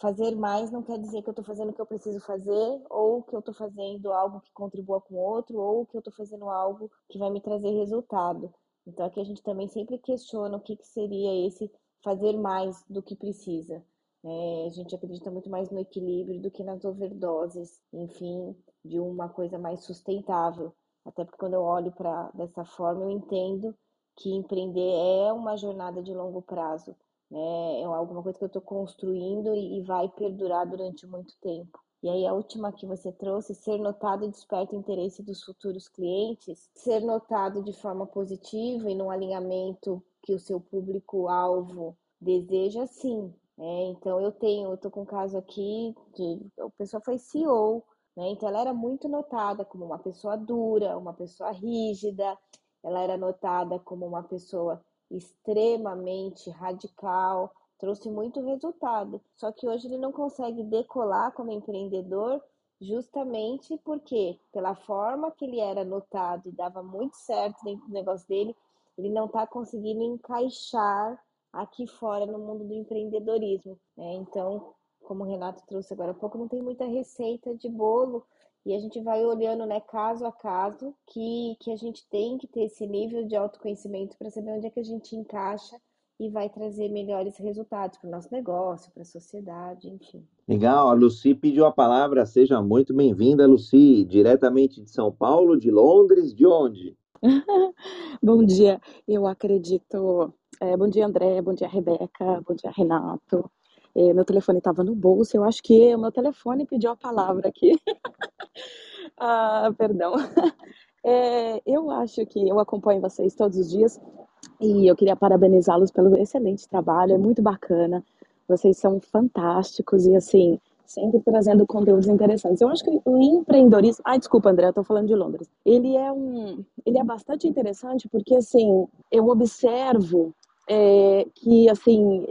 fazer mais não quer dizer que eu estou fazendo o que eu preciso fazer, ou que eu estou fazendo algo que contribua com o outro, ou que eu estou fazendo algo que vai me trazer resultado. Então aqui a gente também sempre questiona o que, que seria esse fazer mais do que precisa. É, a gente acredita muito mais no equilíbrio do que nas overdoses, enfim, de uma coisa mais sustentável. Até porque quando eu olho para dessa forma, eu entendo que empreender é uma jornada de longo prazo, né? É alguma coisa que eu estou construindo e, e vai perdurar durante muito tempo. E aí a última que você trouxe, ser notado desperta o interesse dos futuros clientes, ser notado de forma positiva e num alinhamento que o seu público-alvo deseja, sim. É, então eu tenho, eu tô com um caso aqui de a pessoa foi CEO, né? Então ela era muito notada como uma pessoa dura, uma pessoa rígida, ela era notada como uma pessoa extremamente radical, trouxe muito resultado. Só que hoje ele não consegue decolar como empreendedor justamente porque, pela forma que ele era notado e dava muito certo dentro do negócio dele, ele não está conseguindo encaixar aqui fora no mundo do empreendedorismo. Né? Então, como o Renato trouxe agora há pouco, não tem muita receita de bolo e a gente vai olhando, né, caso a caso, que, que a gente tem que ter esse nível de autoconhecimento para saber onde é que a gente encaixa e vai trazer melhores resultados para o nosso negócio, para a sociedade, enfim. Legal, a Luci pediu a palavra, seja muito bem-vinda, Luci, diretamente de São Paulo, de Londres, de onde? bom dia, eu acredito. É, bom dia, André, bom dia, Rebeca, bom dia, Renato. É, meu telefone estava no bolso, eu acho que o meu telefone pediu a palavra aqui. ah, perdão. É, eu acho que eu acompanho vocês todos os dias e eu queria parabenizá-los pelo excelente trabalho, é muito bacana. Vocês são fantásticos e assim, sempre trazendo conteúdos interessantes. Eu acho que o empreendedorismo, ai, desculpa, André, eu tô falando de Londres. Ele é um, ele é bastante interessante porque assim, eu observo é, que assim,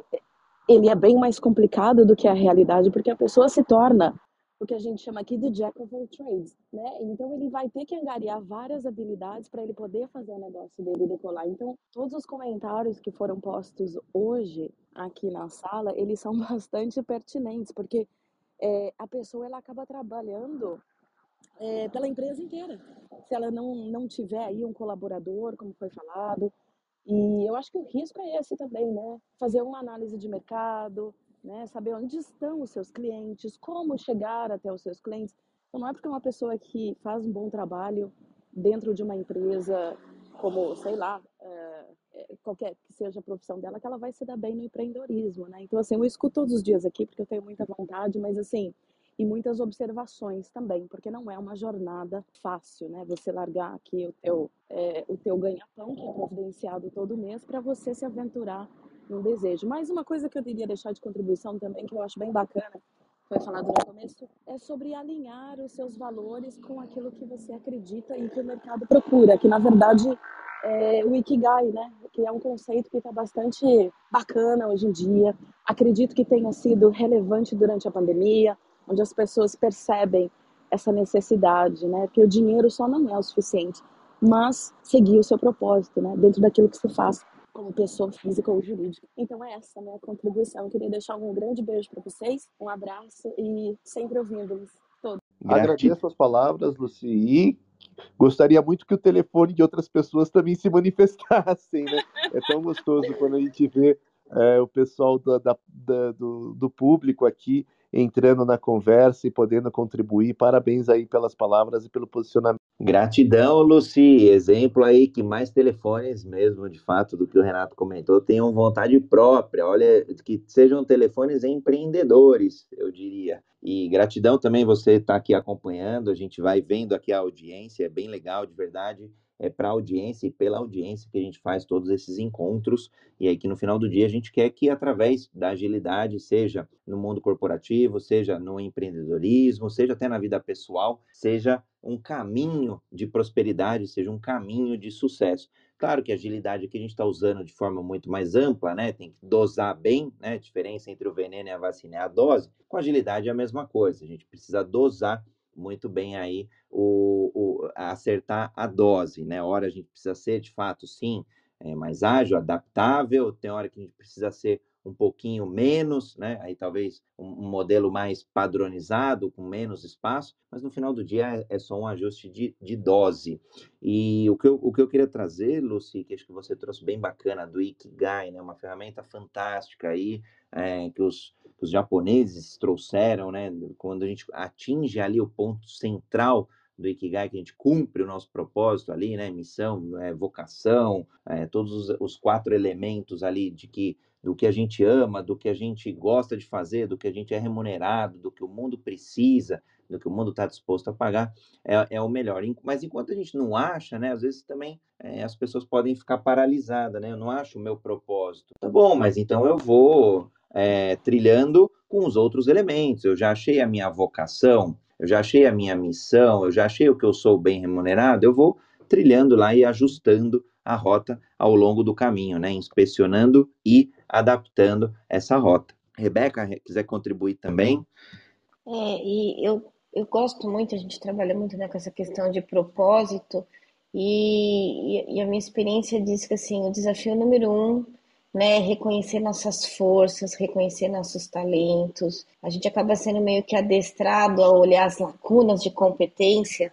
ele é bem mais complicado do que a realidade, porque a pessoa se torna o que a gente chama aqui de jack of all trades, né? Então ele vai ter que angariar várias habilidades para ele poder fazer o negócio dele decolar. Então todos os comentários que foram postos hoje aqui na sala, eles são bastante pertinentes, porque é, a pessoa ela acaba trabalhando é, pela empresa inteira. Se ela não, não tiver aí um colaborador, como foi falado, e eu acho que o risco é esse também, né? Fazer uma análise de mercado, né? Saber onde estão os seus clientes, como chegar até os seus clientes. Então não é porque uma pessoa que faz um bom trabalho dentro de uma empresa, como, sei lá, é, qualquer que seja a profissão dela, que ela vai se dar bem no empreendedorismo, né? Então, assim, eu escuto todos os dias aqui, porque eu tenho muita vontade, mas, assim, e muitas observações também, porque não é uma jornada fácil, né? Você largar aqui o teu, é, o teu ganha-pão, que é providenciado todo mês, para você se aventurar no desejo. Mas uma coisa que eu queria deixar de contribuição também, que eu acho bem bacana, foi falado no começo, é sobre alinhar os seus valores com aquilo que você acredita e que o mercado procura, que na verdade é o Ikigai, né? Que é um conceito que está bastante bacana hoje em dia. Acredito que tenha sido relevante durante a pandemia, onde as pessoas percebem essa necessidade, né? Porque o dinheiro só não é o suficiente, mas seguir o seu propósito, né? Dentro daquilo que você faz como pessoa física ou jurídica. Então é essa a minha contribuição. Eu queria deixar um grande beijo para vocês, um abraço e sempre ouvindo-los todos. Agradeço as palavras, Luci, e gostaria muito que o telefone de outras pessoas também se manifestassem, né? É tão gostoso quando a gente vê é, o pessoal do, da, da, do, do público aqui entrando na conversa e podendo contribuir. Parabéns aí pelas palavras e pelo posicionamento. Gratidão, Luci. Exemplo aí que mais telefones mesmo, de fato, do que o Renato comentou, tenham vontade própria. Olha, que sejam telefones empreendedores, eu diria. E gratidão também você estar tá aqui acompanhando. A gente vai vendo aqui a audiência, é bem legal, de verdade é para a audiência e pela audiência que a gente faz todos esses encontros. E aí que no final do dia a gente quer que através da agilidade, seja no mundo corporativo, seja no empreendedorismo, seja até na vida pessoal, seja um caminho de prosperidade, seja um caminho de sucesso. Claro que a agilidade que a gente está usando de forma muito mais ampla, né? Tem que dosar bem, né? A diferença entre o veneno e a vacina é a dose. Com agilidade é a mesma coisa. A gente precisa dosar muito bem aí o, o, acertar a dose, né? Hora a gente precisa ser, de fato, sim, é, mais ágil, adaptável, tem hora que a gente precisa ser um pouquinho menos, né? Aí talvez um, modelo mais padronizado, com menos espaço, mas no final do dia é, é só um ajuste de, de, dose. E o que, eu, o que eu queria trazer, Lucy, que acho que você trouxe bem bacana do Ikigai, né? Uma ferramenta fantástica aí, é, que, os, que os japoneses trouxeram, né? Quando a gente atinge ali o ponto central do Ikigai, que a gente cumpre o nosso propósito ali, né? Missão, é, vocação, é, todos os, os, quatro elementos ali de que do que a gente ama, do que a gente gosta de fazer, do que a gente é remunerado, do que o mundo precisa, do que o mundo está disposto a pagar, é, é, o melhor. Mas enquanto a gente não acha, né? Às vezes também as pessoas podem ficar paralisadas, né? Eu não acho o meu propósito. Tá bom, mas então eu vou é, trilhando com os outros elementos. Eu já achei a minha vocação, eu já achei a minha missão, eu já achei o que eu sou bem remunerado, eu vou trilhando lá e ajustando a rota ao longo do caminho, né? Inspecionando e adaptando essa rota. Rebeca, quiser contribuir também? É, e eu, eu gosto muito, a gente trabalha muito né, com essa questão de propósito, e, e, a minha experiência diz que assim, o desafio número um né, reconhecer nossas forças, reconhecer nossos talentos. A gente acaba sendo meio que adestrado a olhar as lacunas de competência,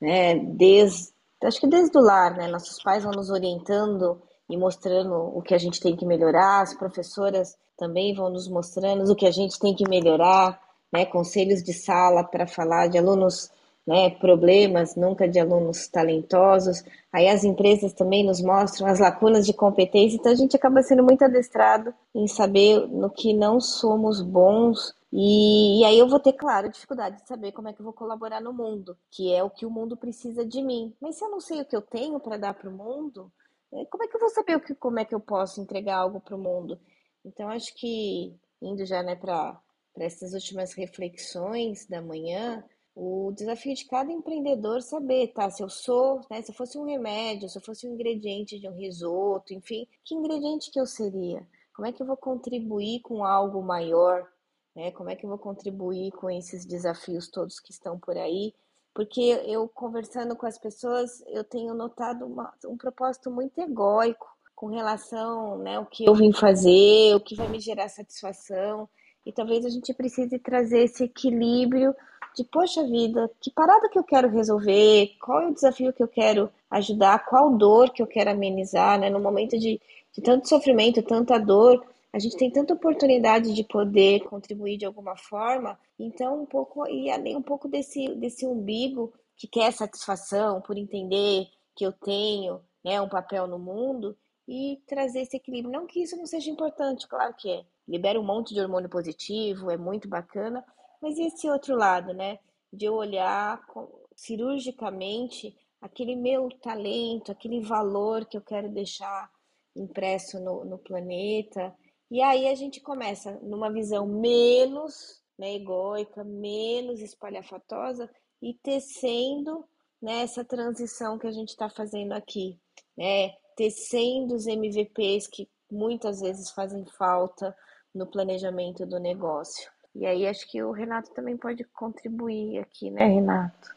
né, desde, acho que desde o lar, né, nossos pais vão nos orientando e mostrando o que a gente tem que melhorar, as professoras também vão nos mostrando o que a gente tem que melhorar, né, conselhos de sala para falar de alunos né, problemas, nunca de alunos talentosos. Aí as empresas também nos mostram as lacunas de competência, então a gente acaba sendo muito adestrado em saber no que não somos bons. E, e aí eu vou ter, claro, dificuldade de saber como é que eu vou colaborar no mundo, que é o que o mundo precisa de mim. Mas se eu não sei o que eu tenho para dar para o mundo, né, como é que eu vou saber o que, como é que eu posso entregar algo para o mundo? Então acho que indo já né, para essas últimas reflexões da manhã, o desafio de cada empreendedor saber, tá? Se eu sou, né? Se eu fosse um remédio, se eu fosse um ingrediente de um risoto, enfim, que ingrediente que eu seria? Como é que eu vou contribuir com algo maior? Né? Como é que eu vou contribuir com esses desafios todos que estão por aí? Porque eu conversando com as pessoas, eu tenho notado uma, um propósito muito egóico com relação, né, o que eu vim fazer, o que vai me gerar satisfação. E talvez a gente precise trazer esse equilíbrio de poxa vida, que parada que eu quero resolver, qual é o desafio que eu quero ajudar, qual dor que eu quero amenizar, né? No momento de, de tanto sofrimento, tanta dor, a gente tem tanta oportunidade de poder contribuir de alguma forma, então um pouco e além um pouco desse desse umbigo que quer satisfação por entender que eu tenho, né, um papel no mundo e trazer esse equilíbrio. Não que isso não seja importante, claro que é. Libera um monte de hormônio positivo, é muito bacana, mas esse outro lado, né? De eu olhar cirurgicamente aquele meu talento, aquele valor que eu quero deixar impresso no, no planeta. E aí a gente começa numa visão menos né, egóica, menos espalhafatosa e tecendo né, essa transição que a gente está fazendo aqui, né? Tecendo os MVPs que muitas vezes fazem falta no planejamento do negócio. E aí acho que o Renato também pode contribuir aqui, né, Renato?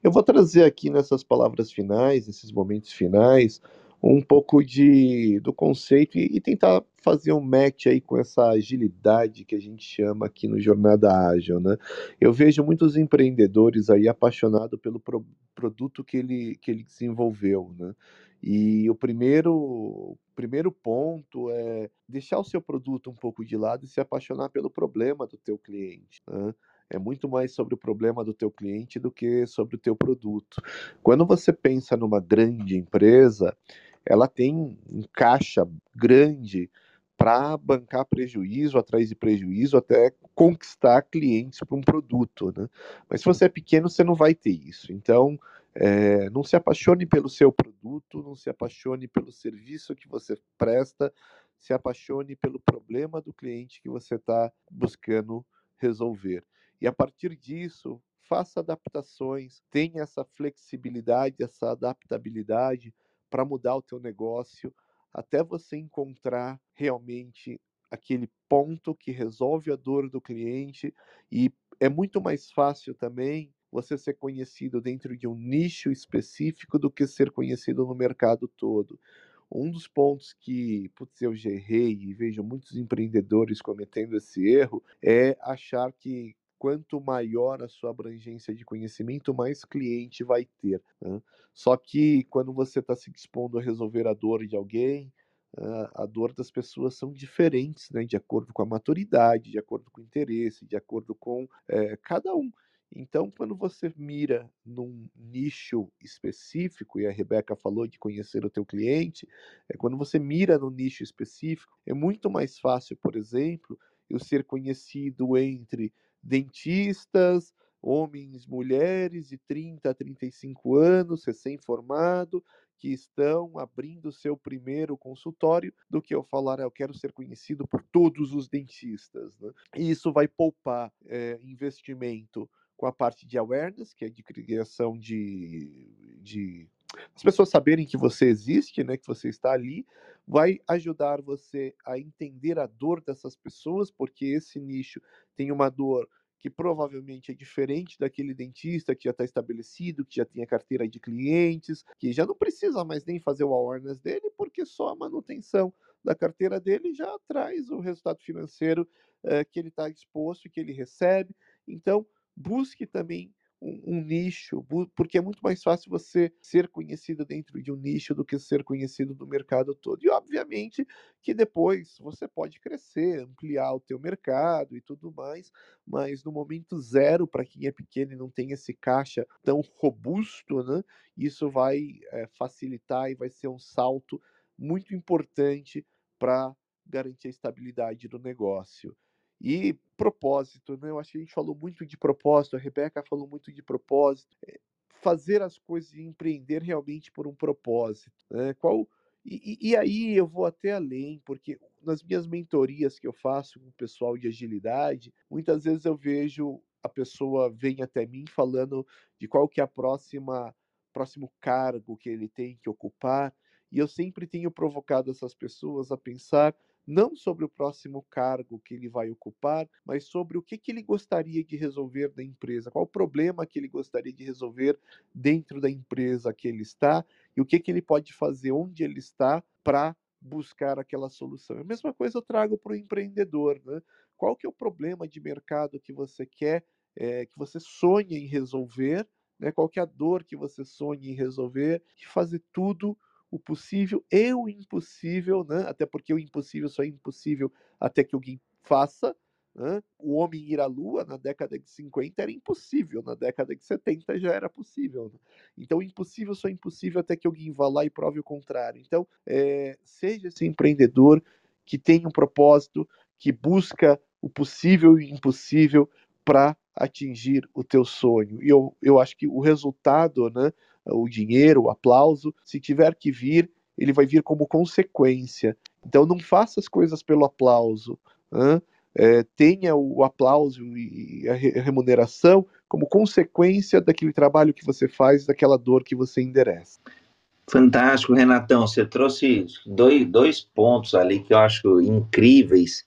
Eu vou trazer aqui nessas palavras finais, nesses momentos finais, um pouco de do conceito e, e, tentar fazer um match aí com essa agilidade que a gente chama aqui no Jornada Ágil, né? Eu vejo muitos empreendedores aí apaixonados pelo pro, produto que ele, que ele desenvolveu, né? E o primeiro, primeiro ponto é deixar o seu produto um pouco de lado e se apaixonar pelo problema do teu cliente. Né? É muito mais sobre o problema do teu cliente do que sobre o teu produto. Quando você pensa numa grande empresa, ela tem um caixa grande para bancar prejuízo atrás de prejuízo até conquistar clientes para um produto, né? Mas se você é pequeno, você não vai ter isso. Então, é, não se apaixone pelo seu produto, não se apaixone pelo serviço que você presta, se apaixone pelo problema do cliente que você está buscando resolver. E a partir disso, faça adaptações, tenha essa flexibilidade, essa adaptabilidade para mudar o teu negócio até você encontrar realmente aquele ponto que resolve a dor do cliente e é muito mais fácil também você ser conhecido dentro de um nicho específico do que ser conhecido no mercado todo. Um dos pontos que, putz, eu já errei e vejo muitos empreendedores cometendo esse erro é achar que quanto maior a sua abrangência de conhecimento, mais cliente vai ter. Né? Só que quando você está se dispondo a resolver a dor de alguém, a dor das pessoas são diferentes, né? de acordo com a maturidade, de acordo com o interesse, de acordo com é, cada um. Então, quando você mira num nicho específico, e a Rebeca falou de conhecer o teu cliente, é quando você mira no nicho específico, é muito mais fácil, por exemplo, eu ser conhecido entre dentistas, homens, mulheres de 30 a 35 anos, recém-formado, que estão abrindo seu primeiro consultório, do que eu falar, ah, eu quero ser conhecido por todos os dentistas. Né? E isso vai poupar é, investimento com a parte de awareness, que é de criação de, de as pessoas saberem que você existe, né, que você está ali, vai ajudar você a entender a dor dessas pessoas, porque esse nicho tem uma dor que provavelmente é diferente daquele dentista que já está estabelecido, que já tem a carteira de clientes, que já não precisa mais nem fazer o awareness dele, porque só a manutenção da carteira dele já traz o resultado financeiro eh, que ele está exposto e que ele recebe. Então, busque também um, um, nicho, porque é muito mais fácil você ser conhecido dentro de um nicho do que ser conhecido do mercado todo. E obviamente que depois você pode crescer, ampliar o teu mercado e tudo mais, mas no momento zero, para quem é pequeno e não tem esse caixa tão robusto, né, isso vai é, facilitar e vai ser um salto muito importante para garantir a estabilidade do negócio. E propósito, né? Eu acho que a gente falou muito de propósito, a Rebeca falou muito de propósito. É fazer as coisas e empreender realmente por um propósito. Né? Qual e, e, aí eu vou até além, porque nas minhas mentorias que eu faço com o pessoal de agilidade, muitas vezes eu vejo a pessoa vem até mim falando de qual que é a próxima próximo cargo que ele tem que ocupar, e eu sempre tenho provocado essas pessoas a pensar não sobre o próximo cargo que ele vai ocupar, mas sobre o que, que ele gostaria de resolver da empresa, qual o problema que ele gostaria de resolver dentro da empresa que ele está e o que, que ele pode fazer onde ele está para buscar aquela solução. A mesma coisa eu trago para o empreendedor, né? Qual que é o problema de mercado que você quer, é, que você sonha em resolver, né? Qual que é a dor que você sonha em resolver e fazer tudo o possível e o impossível, né? até porque o impossível só é impossível até que alguém faça. Né? O homem ir à Lua na década de 50 era impossível, na década de 70 já era possível. Né? Então, impossível só é impossível até que alguém vá lá e prove o contrário. Então, é, seja esse empreendedor que tem um propósito, que busca o possível e o impossível para atingir o teu sonho. E eu, eu acho que o resultado, né, o dinheiro, o aplauso, se tiver que vir, ele vai vir como consequência. Então não faça as coisas pelo aplauso. É, tenha o aplauso e a remuneração como consequência daquele trabalho que você faz, daquela dor que você endereça. Fantástico, Renatão. Você trouxe dois, dois pontos ali que eu acho incríveis.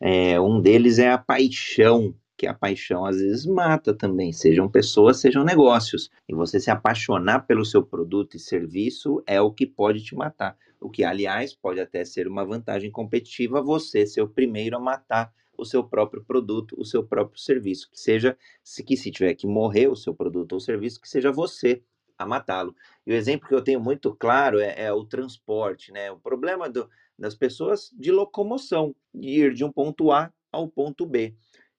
É, um deles é a paixão que a paixão às vezes mata também, sejam pessoas, sejam negócios. E você se apaixonar pelo seu produto e serviço é o que pode te matar. O que, aliás, pode até ser uma vantagem competitiva você ser o primeiro a matar o seu próprio produto, o seu próprio serviço. Que seja, se, que se tiver que morrer o seu produto ou serviço, que seja você a matá-lo. E o exemplo que eu tenho muito claro é, é o transporte, né? O problema do, das pessoas de locomoção, de ir de um ponto A ao ponto B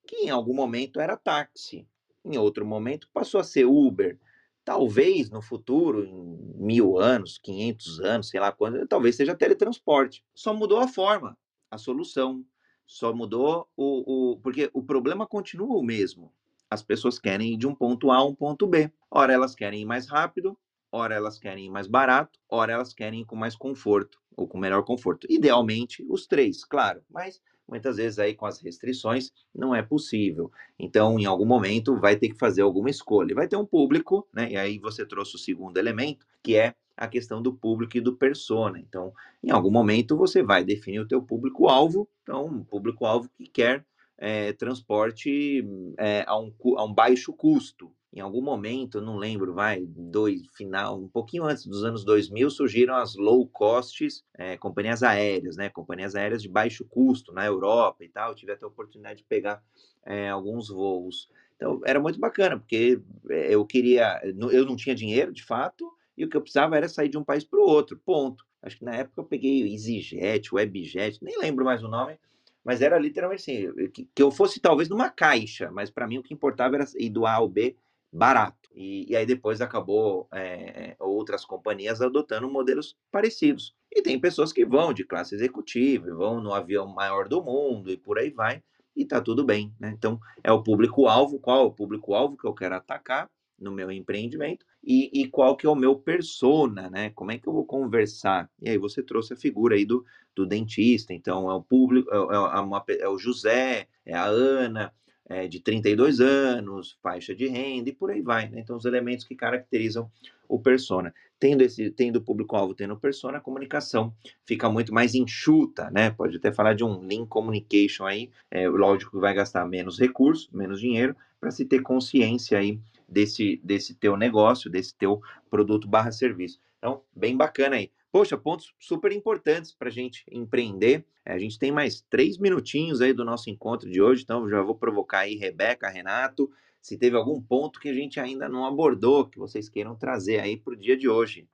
que em algum momento era táxi, em outro momento passou a ser Uber. Talvez no futuro, em mil anos, 500 anos, sei lá quando, talvez seja teletransporte. Só mudou a forma, a solução. Só mudou o, o. Porque o problema continua o mesmo. As pessoas querem ir de um ponto A a um ponto B. Ora, elas querem ir mais rápido, ora elas querem ir mais barato, ora elas querem ir com mais conforto, ou com melhor conforto. Idealmente, os três, claro, mas muitas vezes aí com as restrições não é possível. Então, em algum momento, vai ter que fazer alguma escolha. Vai ter um público, né? E aí você trouxe o segundo elemento, que é a questão do público e do persona. Então, em algum momento, você vai definir o teu público-alvo, então, um público-alvo que quer é, transporte é, a, um, a um baixo custo, em algum momento, não lembro, vai, dois, final, um pouquinho antes dos anos 2000, surgiram as low costs, é, companhias aéreas, né? Companhias aéreas de baixo custo na Europa e tal. Eu tive até a oportunidade de pegar é, alguns voos. Então, era muito bacana, porque é, eu queria, eu não tinha dinheiro, de fato, e o que eu precisava era sair de um país para o outro, ponto. Acho que na época eu peguei EasyJet, WebJet, nem lembro mais o nome, mas era literalmente assim, que, que eu fosse talvez numa caixa, mas para mim o que importava era ir do A ao B barato. E, e aí depois acabou é, outras companhias adotando modelos parecidos. E tem pessoas que vão de classe executiva, vão no avião maior do mundo e por aí vai, e tá tudo bem. Né? Então, é o público-alvo, qual é o público-alvo que eu quero atacar no meu empreendimento e, e, qual que é o meu persona, né? Como é que eu vou conversar? E aí você trouxe a figura aí do, do dentista, então é o público, é, é, uma, é o José, é a Ana, é, de 32 anos, faixa de renda e por aí vai. Né? Então, os elementos que caracterizam o persona. Tendo esse, tendo público-alvo, tendo persona, a comunicação fica muito mais enxuta, né? Pode até falar de um lean communication aí, é, lógico que vai gastar menos recursos, menos dinheiro, para se ter consciência aí desse, desse teu negócio, desse teu produto barra serviço. Então, bem bacana aí. Poxa, pontos super importantes para a gente empreender. É, a gente tem mais três minutinhos aí do nosso encontro de hoje, então já vou provocar aí Rebeca, Renato, se teve algum ponto que a gente ainda não abordou, que vocês queiram trazer aí para o dia de hoje.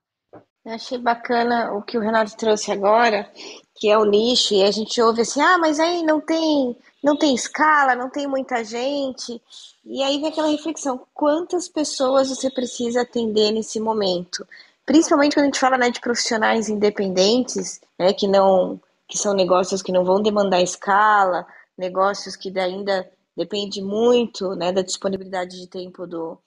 Eu achei bacana o que o Renato trouxe agora, que é o nicho, e a gente ouve assim, ah, mas aí não tem, não tem escala, não tem muita gente. E aí vem aquela reflexão, quantas pessoas você precisa atender nesse momento? Principalmente quando a gente fala né, de profissionais independentes, né, que não que são negócios que não vão demandar escala, negócios que ainda depende muito né, da disponibilidade de tempo do,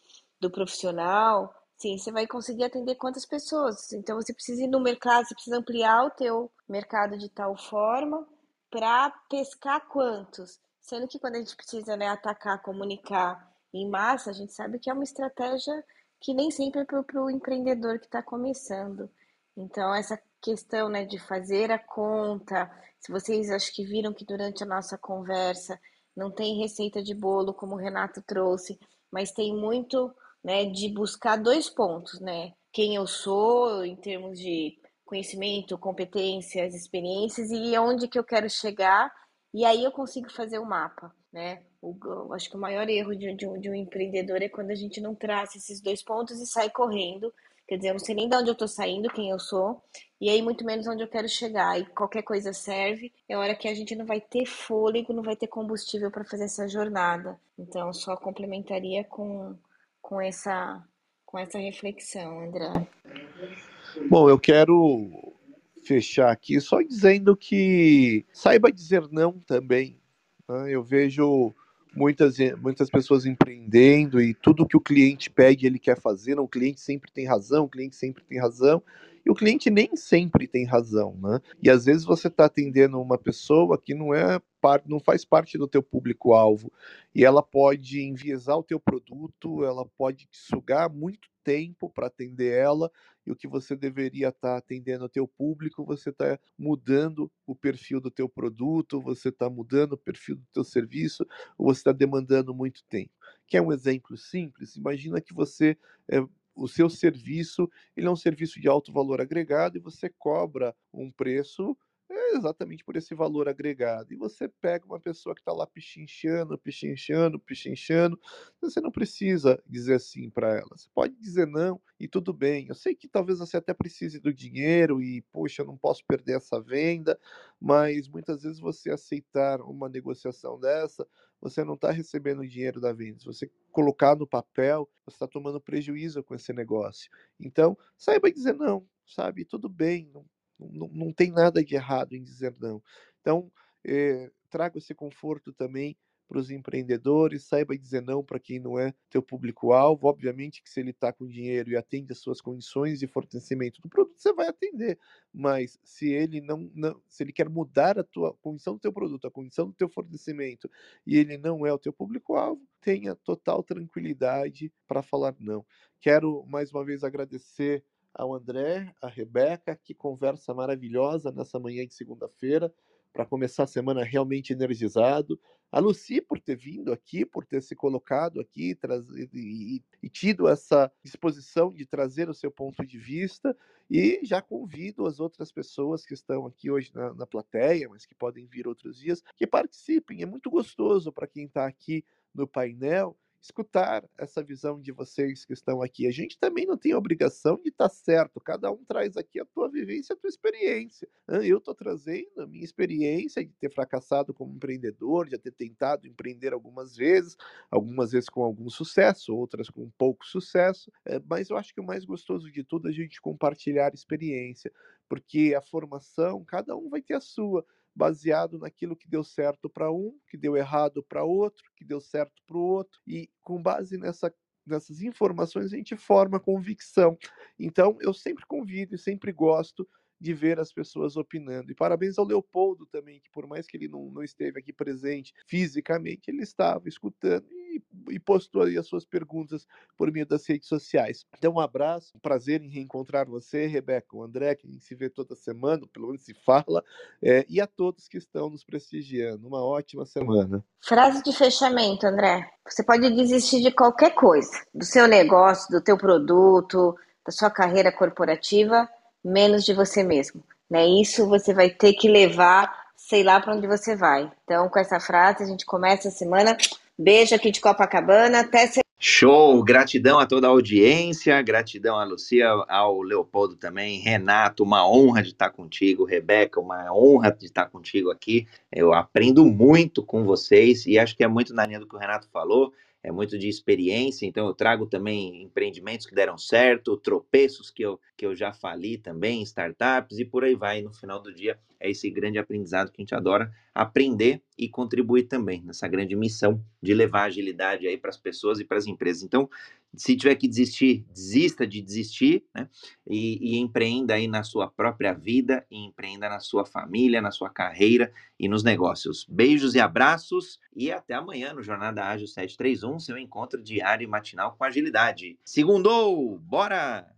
do profissional. Sim, você vai conseguir atender quantas pessoas. Então você precisa ir no mercado, você precisa ampliar o teu mercado de tal forma para pescar quantos. Sendo que quando a gente precisa né, atacar, comunicar em massa, a gente sabe que é uma estratégia que nem sempre é para o empreendedor que está começando. Então, essa questão né, de fazer a conta, se vocês acho que viram que durante a nossa conversa não tem receita de bolo, como o Renato trouxe, mas tem muito né, de buscar dois pontos, né? Quem eu sou em termos de conhecimento, competências, experiências e onde que eu quero chegar, e aí eu consigo fazer o mapa, né? O, acho que o maior erro de, de, um, de um empreendedor é quando a gente não traça esses dois pontos e sai correndo. Quer dizer, eu não sei nem de onde eu estou saindo, quem eu sou, e aí muito menos onde eu quero chegar. E qualquer coisa serve. É hora que a gente não vai ter fôlego, não vai ter combustível para fazer essa jornada. Então, só complementaria com, com, essa, com essa reflexão, André. Bom, eu quero fechar aqui só dizendo que saiba dizer não também. Né? Eu vejo muitas, muitas pessoas empreendendo e tudo que o cliente pede ele quer fazer, não, o cliente sempre tem razão, o cliente sempre tem razão, e o cliente nem sempre tem razão, né? E às vezes você está atendendo uma pessoa que não é não faz parte do teu público-alvo, e ela pode enviesar o teu produto, ela pode sugar muito tempo para atender ela, e o que você deveria estar tá atendendo o teu público, você está mudando o perfil do teu produto, você está mudando o perfil do teu serviço, ou você está demandando muito tempo. Quer um exemplo simples? Imagina que você é, o seu serviço ele é um serviço de alto valor agregado e você cobra um preço é exatamente por esse valor agregado. E você pega uma pessoa que está lá pichinchando, pichinchando, pichinchando, você não precisa dizer sim para ela. Você pode dizer não e tudo bem. Eu sei que talvez você até precise do dinheiro e, poxa, eu não posso perder essa venda, mas muitas vezes você aceitar uma negociação dessa, você não está recebendo o dinheiro da venda. Se você colocar no papel, você está tomando prejuízo com esse negócio. Então, saiba dizer não, sabe? Tudo bem, não não, não tem nada de errado em dizer não. Então, eh, traga esse conforto também para os empreendedores, saiba dizer não para quem não é teu público-alvo. Obviamente que se ele está com dinheiro e atende as suas condições de fornecimento do produto, você vai atender. Mas se ele não, não se ele quer mudar a tua condição do teu produto, a condição do teu fornecimento, e ele não é o teu público-alvo, tenha total tranquilidade para falar não. Quero mais uma vez agradecer ao André, a Rebeca, que conversa maravilhosa nessa manhã de segunda-feira, para começar a semana realmente energizado. A Luci por ter vindo aqui, por ter se colocado aqui e, e, e, tido essa disposição de trazer o seu ponto de vista. E já convido as outras pessoas que estão aqui hoje na, na plateia, mas que podem vir outros dias, que participem. É muito gostoso para quem está aqui no painel escutar essa visão de vocês que estão aqui. A gente também não tem obrigação de estar tá certo, cada um traz aqui a tua vivência, a tua experiência. Eu estou trazendo a minha experiência de ter fracassado como empreendedor, de ter tentado empreender algumas vezes, algumas vezes com algum sucesso, outras com pouco sucesso, eh, mas eu acho que o mais gostoso de tudo é a gente compartilhar experiência, porque a formação, cada um vai ter a sua baseado naquilo que deu certo para um, que deu errado para outro, que deu certo para o outro, e com base nessa, nessas informações a gente forma convicção. Então, eu sempre convido e sempre gosto de ver as pessoas opinando. E parabéns ao Leopoldo também, que por mais que ele não, não esteve aqui presente fisicamente, ele estava escutando e, postou aí as suas perguntas por meio das redes sociais. Então, um abraço, um prazer em reencontrar você, Rebeca, o André, que a gente se vê toda semana, pelo menos se fala, é, e a todos que estão nos prestigiando. Uma ótima semana. Frase de fechamento, André. Você pode desistir de qualquer coisa, do seu negócio, do teu produto, da sua carreira corporativa, menos de você mesmo. Né? Isso você vai ter que levar, sei lá para onde você vai. Então, com essa frase, a gente começa a semana. Beijo aqui de Copacabana. Até semana. Show! Gratidão a toda a audiência, gratidão a Lucia, ao Leopoldo também, Renato, uma honra de estar contigo, Rebeca, uma honra de estar contigo aqui. Eu aprendo muito com vocês e acho que é muito na linha do que o Renato falou é muito de experiência, então eu trago também empreendimentos que deram certo, tropeços que eu, que eu já fali também, startups e por aí vai. No final do dia, é esse grande aprendizado que a gente adora aprender e contribuir também nessa grande missão de levar agilidade aí para as pessoas e para as empresas. Então, se tiver que desistir, desista de desistir, né? E, e, empreenda aí na sua própria vida, e empreenda na sua família, na sua carreira e nos negócios. Beijos e abraços e até amanhã no Jornada Ágil 731, seu encontro diário e matinal com agilidade. Segundou, bora!